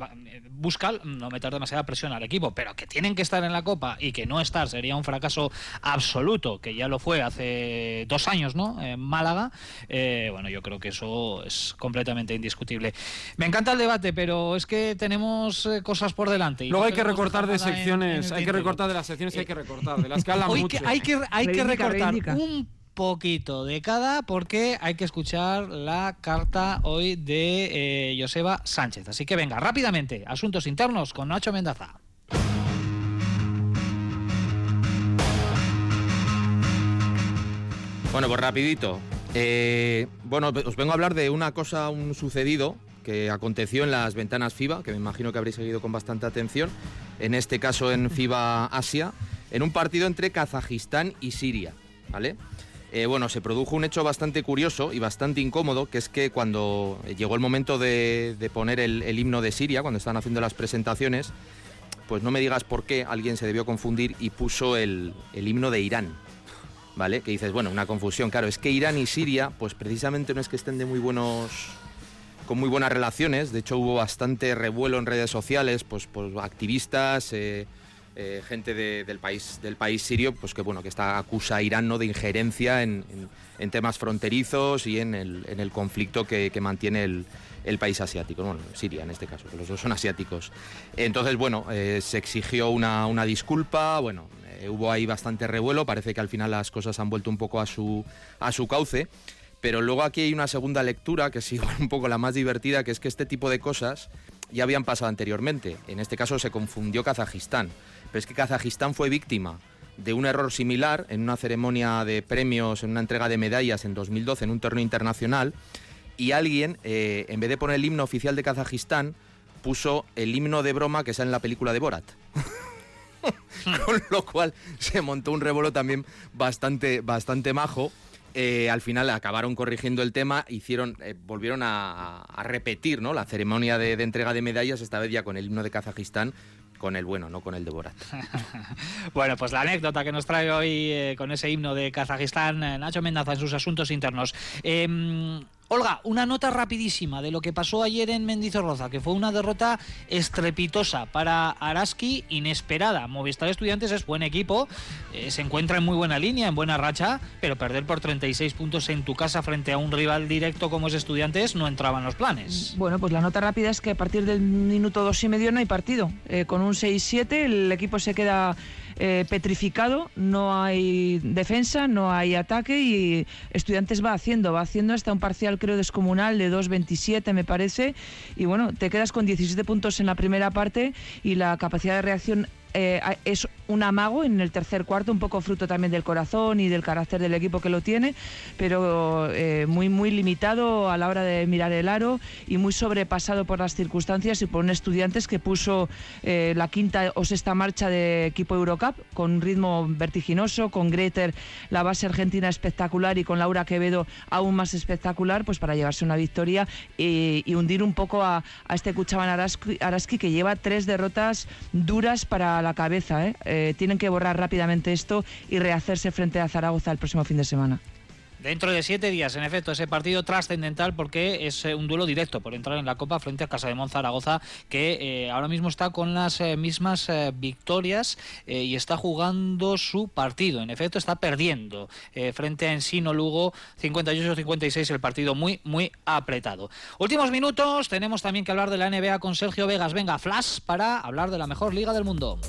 va- eh, busca no meter demasiada presión al equipo, pero que tienen que estar en la Copa y que no estar sería un fracaso absoluto, que ya lo fue hace dos años, ¿no? En Málaga. Eh, bueno, yo creo que eso es completamente indiscutible. Me encanta el debate, pero es que tenemos eh, cosas por delante. y Luego no hay que recortar de en- en secciones, hay que recortar de las secciones que hay que recortar, de las que hablan Hoy mucho. que- hay que, hay que recortar reivindica. un poquito de cada porque hay que escuchar la carta hoy de eh, Joseba Sánchez. Así que venga, rápidamente, asuntos internos con Nacho Mendaza. Bueno, pues rapidito. Eh, bueno, os vengo a hablar de una cosa, un sucedido que aconteció en las ventanas FIBA, que me imagino que habréis seguido con bastante atención, en este caso en *laughs* FIBA Asia, en un partido entre Kazajistán y Siria, ¿vale? Eh, bueno, se produjo un hecho bastante curioso y bastante incómodo, que es que cuando llegó el momento de, poner el, himno de Siria, cuando estaban haciendo las presentaciones, pues no me digas por qué alguien se debió confundir y puso el, himno de Irán. ¿Vale? Que dices, bueno, una confusión. Claro, es que Irán y Siria, pues precisamente no es que estén de muy buenos. con muy buenas relaciones. De hecho, hubo bastante revuelo en redes sociales, pues por activistas, eh, eh, gente de- del país del país sirio, pues que bueno, que está acusa a Irán ¿no? de injerencia en, temas fronterizos y en el, en el conflicto que, mantiene el, el país asiático, bueno, Siria en este caso, los dos son asiáticos. Entonces, bueno, eh, se exigió una, una disculpa, bueno, eh, hubo ahí bastante revuelo, parece que al final las cosas han vuelto un poco a su, a su cauce, pero luego aquí hay una segunda lectura, que es *laughs* igual un poco la más divertida, que es que este tipo de cosas ya habían pasado anteriormente. En este caso se confundió Kazajistán, pero es que Kazajistán fue víctima de un error similar en una ceremonia de premios, en una entrega de medallas en 2012 en un torneo internacional, y alguien, eh, en vez de poner el himno oficial de Kazajistán, puso el himno de broma que sale en la película de Borat. *laughs* Con lo cual se montó un revuelo también bastante, bastante majo. Eh, al final acabaron corrigiendo el tema, hicieron, eh, volvieron a, repetir ¿no? la ceremonia de, de entrega de medallas, esta vez ya con el himno de Kazajistán, con el bueno, no con el de Borat. *laughs* Bueno, pues la anécdota que nos trae hoy eh, con ese himno de Kazajistán, eh, Nacho Mendaza en sus asuntos internos. Eh, Olga, una nota rapidísima de lo que pasó ayer en Mendizorroza, que fue una derrota estrepitosa para Araski, inesperada. Movistar Estudiantes es buen equipo, eh, se encuentra en muy buena línea, en buena racha, pero perder por 36 puntos en tu casa frente a un rival directo como es Estudiantes no entraba en los planes. Bueno, pues la nota rápida es que a partir del minuto dos y medio no hay partido. Eh, con un 6-7 el equipo se queda eh, petrificado, no hay defensa, no hay ataque y Estudiantes va haciendo, va haciendo hasta un parcial creo descomunal de 2.27 me parece. Y bueno, te quedas con 17 puntos en la primera parte y la capacidad de reacción eh, es un amago en el tercer cuarto, un poco fruto también del corazón y del carácter del equipo que lo tiene, pero eh, muy muy limitado a la hora de mirar el aro y muy sobrepasado por las circunstancias y por un estudiantes que puso eh, la quinta o sexta marcha de equipo Eurocup con un ritmo vertiginoso, con Greter la base argentina espectacular y con Laura Quevedo aún más espectacular, pues para llevarse una victoria y, hundir un poco a, este Cuchaban Araski que lleva tres derrotas duras para la cabeza. ¿eh? Eh, tienen que borrar rápidamente esto y rehacerse frente a Zaragoza el próximo fin de semana. Dentro de siete días, en efecto, ese partido trascendental porque es eh, un duelo directo por entrar en la Copa frente a Casa de Zaragoza, que eh, ahora mismo está con las eh, mismas victorias y está jugando su partido. En efecto, está perdiendo frente a Ensino Lugo 58-56, el partido muy, muy apretado. Últimos minutos, tenemos también que hablar de la NBA con Sergio Vegas. Venga, Flash para hablar de la mejor liga del mundo.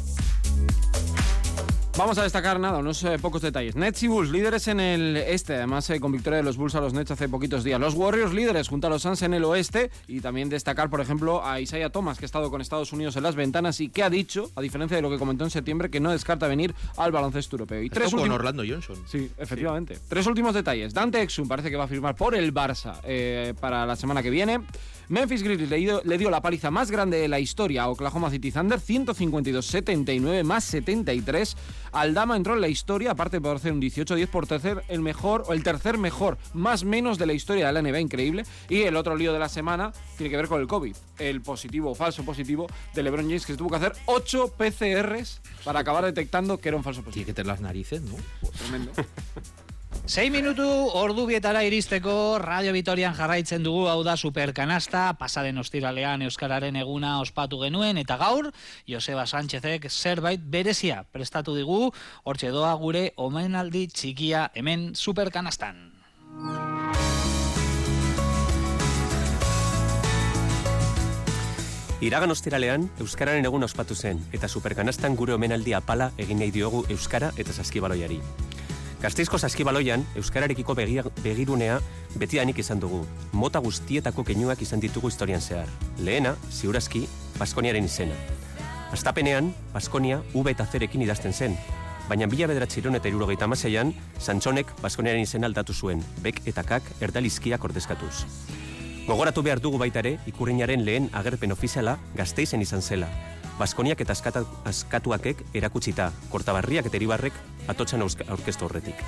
Vamos a destacar nada, unos eh, pocos detalles. Nets y Bulls, líderes en el este, además eh, con victoria de los Bulls a los Nets hace poquitos días. Los Warriors, líderes junto a los Suns en el oeste. Y también destacar, por ejemplo, a Isaiah Thomas, que ha estado con Estados Unidos en las ventanas y que ha dicho, a diferencia de lo que comentó en septiembre, que no descarta venir al baloncesto europeo. Y Esto tres con últimos- Orlando Johnson. Sí, efectivamente. Tres últimos detalles. Dante Exum parece que va a firmar por el Barça eh, para la semana que viene. Memphis Grizzlies le dio, le dio la paliza más grande de la historia a Oklahoma City Thunder, 152-79 más 73. Aldama entró en la historia, aparte por hacer un 18-10 por tercer, el mejor, o el tercer mejor, más menos de la historia de la NBA, increíble. Y el otro lío de la semana tiene que ver con el COVID. El positivo o falso positivo de LeBron James, que se tuvo que hacer 8 PCRs para acabar detectando que era un falso positivo. Tiene que tener las narices, ¿no? Tremendo. *laughs* Sei minutu ordu bietara iristeko Radio Vitorian jarraitzen dugu hau da superkanasta, pasaden ostiralean Euskararen eguna ospatu genuen eta gaur Joseba Sánchezek zerbait berezia prestatu digu, hortxe doa gure omenaldi txikia hemen superkanastan. Iragan ostiralean, Euskararen egun ospatu zen, eta superkanastan gure omenaldi apala egin nahi diogu Euskara eta saskibaloiari. Gasteizko saskibaloian, Euskararekiko begirunea betidanik izan dugu. Mota guztietako keinuak izan ditugu historian zehar. Lehena, ziurazki, Baskoniaren izena. Astapenean, Baskonia V eta Zerekin idazten zen, baina bila bederatziron eta irurogeita amaseian, Santxonek Baskoniaren izena aldatu zuen, bek eta kak erdalizkiak ordezkatuz. Gogoratu behar dugu baita ere, ikurriñaren lehen agerpen ofiziala gazteizen izan zela. Baskoniak eta askata, askatuakek erakutsita, kortabarriak eta eribarrek atotxan aurkeztu horretik.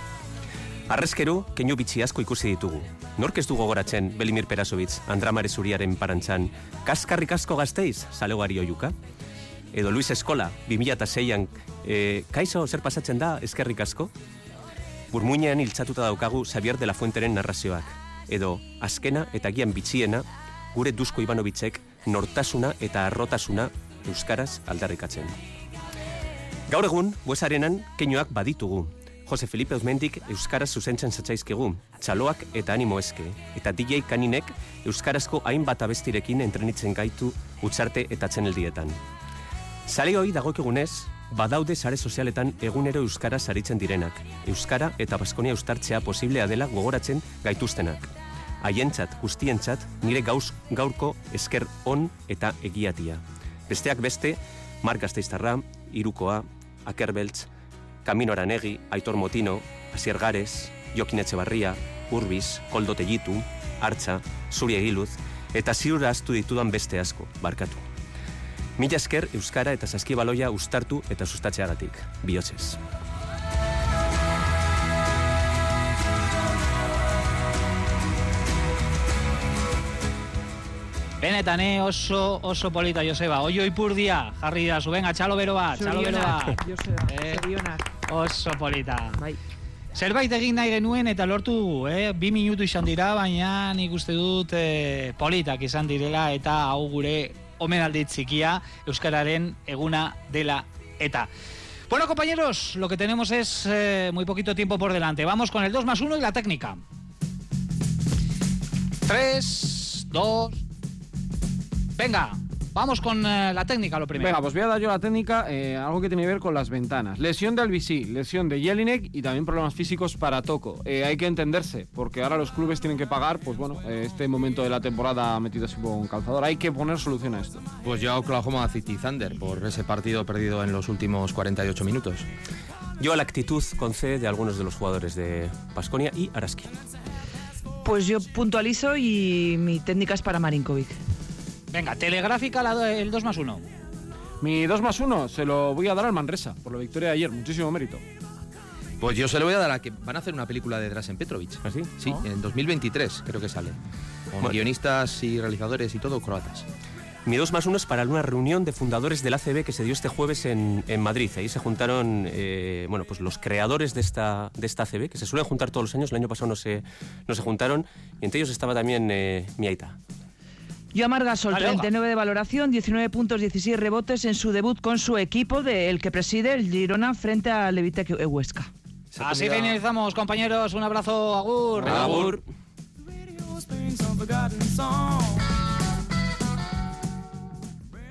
Arrezkeru, keinu bitxi asko ikusi ditugu. Nork ez du gogoratzen Belimir Perasovitz, Andramare Zuriaren parantzan, kaskarrik asko gazteiz, zalegari oiuka? Edo Luis Eskola, 2006an, e, kaizo zer pasatzen da, eskerrik asko? Burmuinean hiltzatuta daukagu Xavier de la Fuenteren narrazioak. Edo, azkena eta gian bitxiena, gure Dusko Ivanovitzek nortasuna eta arrotasuna euskaraz aldarrikatzen. Gaur egun, buesarenan, keinoak baditugu. Jose Felipe Uzmendik euskaraz zuzentzen zatzaizkigu, txaloak eta animo eske, eta DJ Kaninek euskarazko hainbat abestirekin entrenitzen gaitu utzarte eta txeneldietan. Sare hoi dagokigunez, badaude sare sozialetan egunero euskara saritzen direnak. Euskara eta Baskonia ustartzea posiblea dela gogoratzen gaituztenak. Haientzat, guztientzat, nire gauz, gaurko esker on eta egiatia. Besteak beste, Mark Gasteiztarra, Irukoa, Akerbeltz, Camino Aranegi, Aitor Motino, Asier Gares, Jokin Etxebarria, Urbiz, Koldo Tellitu, Artza, Zuri Egiluz, eta ziur ahaztu ditudan beste asko, barkatu. Mila esker Euskara eta Saskibaloia ustartu eta sustatzeagatik. Bihotzez. Benetan, eh, oso, oso polita, Joseba. Oio ipurdia, jarri da zu, venga, txalo bero bat, txalo bero bat. Zorionak, Joseba, Eh. Oso polita. Bai. Zerbait egin nahi genuen eta lortu dugu, eh? Bi minutu izan dira, baina nik uste dut eh, politak izan direla eta hau gure omenaldi txikia Euskararen eguna dela eta. Bueno, compañeros, lo que tenemos es eh, muy poquito tiempo por delante. Vamos con el 2 más 1 y la técnica. 3, 2... Venga, vamos con eh, la técnica lo primero. Venga, pues voy a dar yo la técnica, eh, algo que tiene que ver con las ventanas. Lesión de Albisí, lesión de Jelinek y también problemas físicos para Toco. Eh, hay que entenderse, porque ahora los clubes tienen que pagar, pues bueno, eh, este momento de la temporada metido así con calzador. Hay que poner solución a esto. Pues yo a Oklahoma City Thunder por ese partido perdido en los últimos 48 minutos. Yo a la actitud con C de algunos de los jugadores de Pasconia y Araski. Pues yo puntualizo y mi técnica es para Marinkovic. Venga, telegráfica la el 2 más 1. Mi 2 más 1 se lo voy a dar al Manresa por la victoria de ayer, muchísimo mérito. Pues yo se lo voy a dar a que van a hacer una película de Drasen Petrovic. ¿Ah, sí? Sí, en 2023 creo que sale. Con Bueno. guionistas y realizadores y todo croatas. Mi 2 más 1 es para una reunión de fundadores del ACB que se dio este jueves en, en Madrid. Ahí se juntaron eh, bueno, pues los creadores de esta, de esta ACB, que se suelen juntar todos los años. El año pasado no se, no se juntaron. Y entre ellos estaba también eh, mi aita. Vale, venga. 39 de valoración, 19 puntos, 16 rebotes en su debut con su equipo, del que preside el Girona frente a Levitec Huesca. Así finalizamos, compañeros. Un abrazo, Agur. Agur.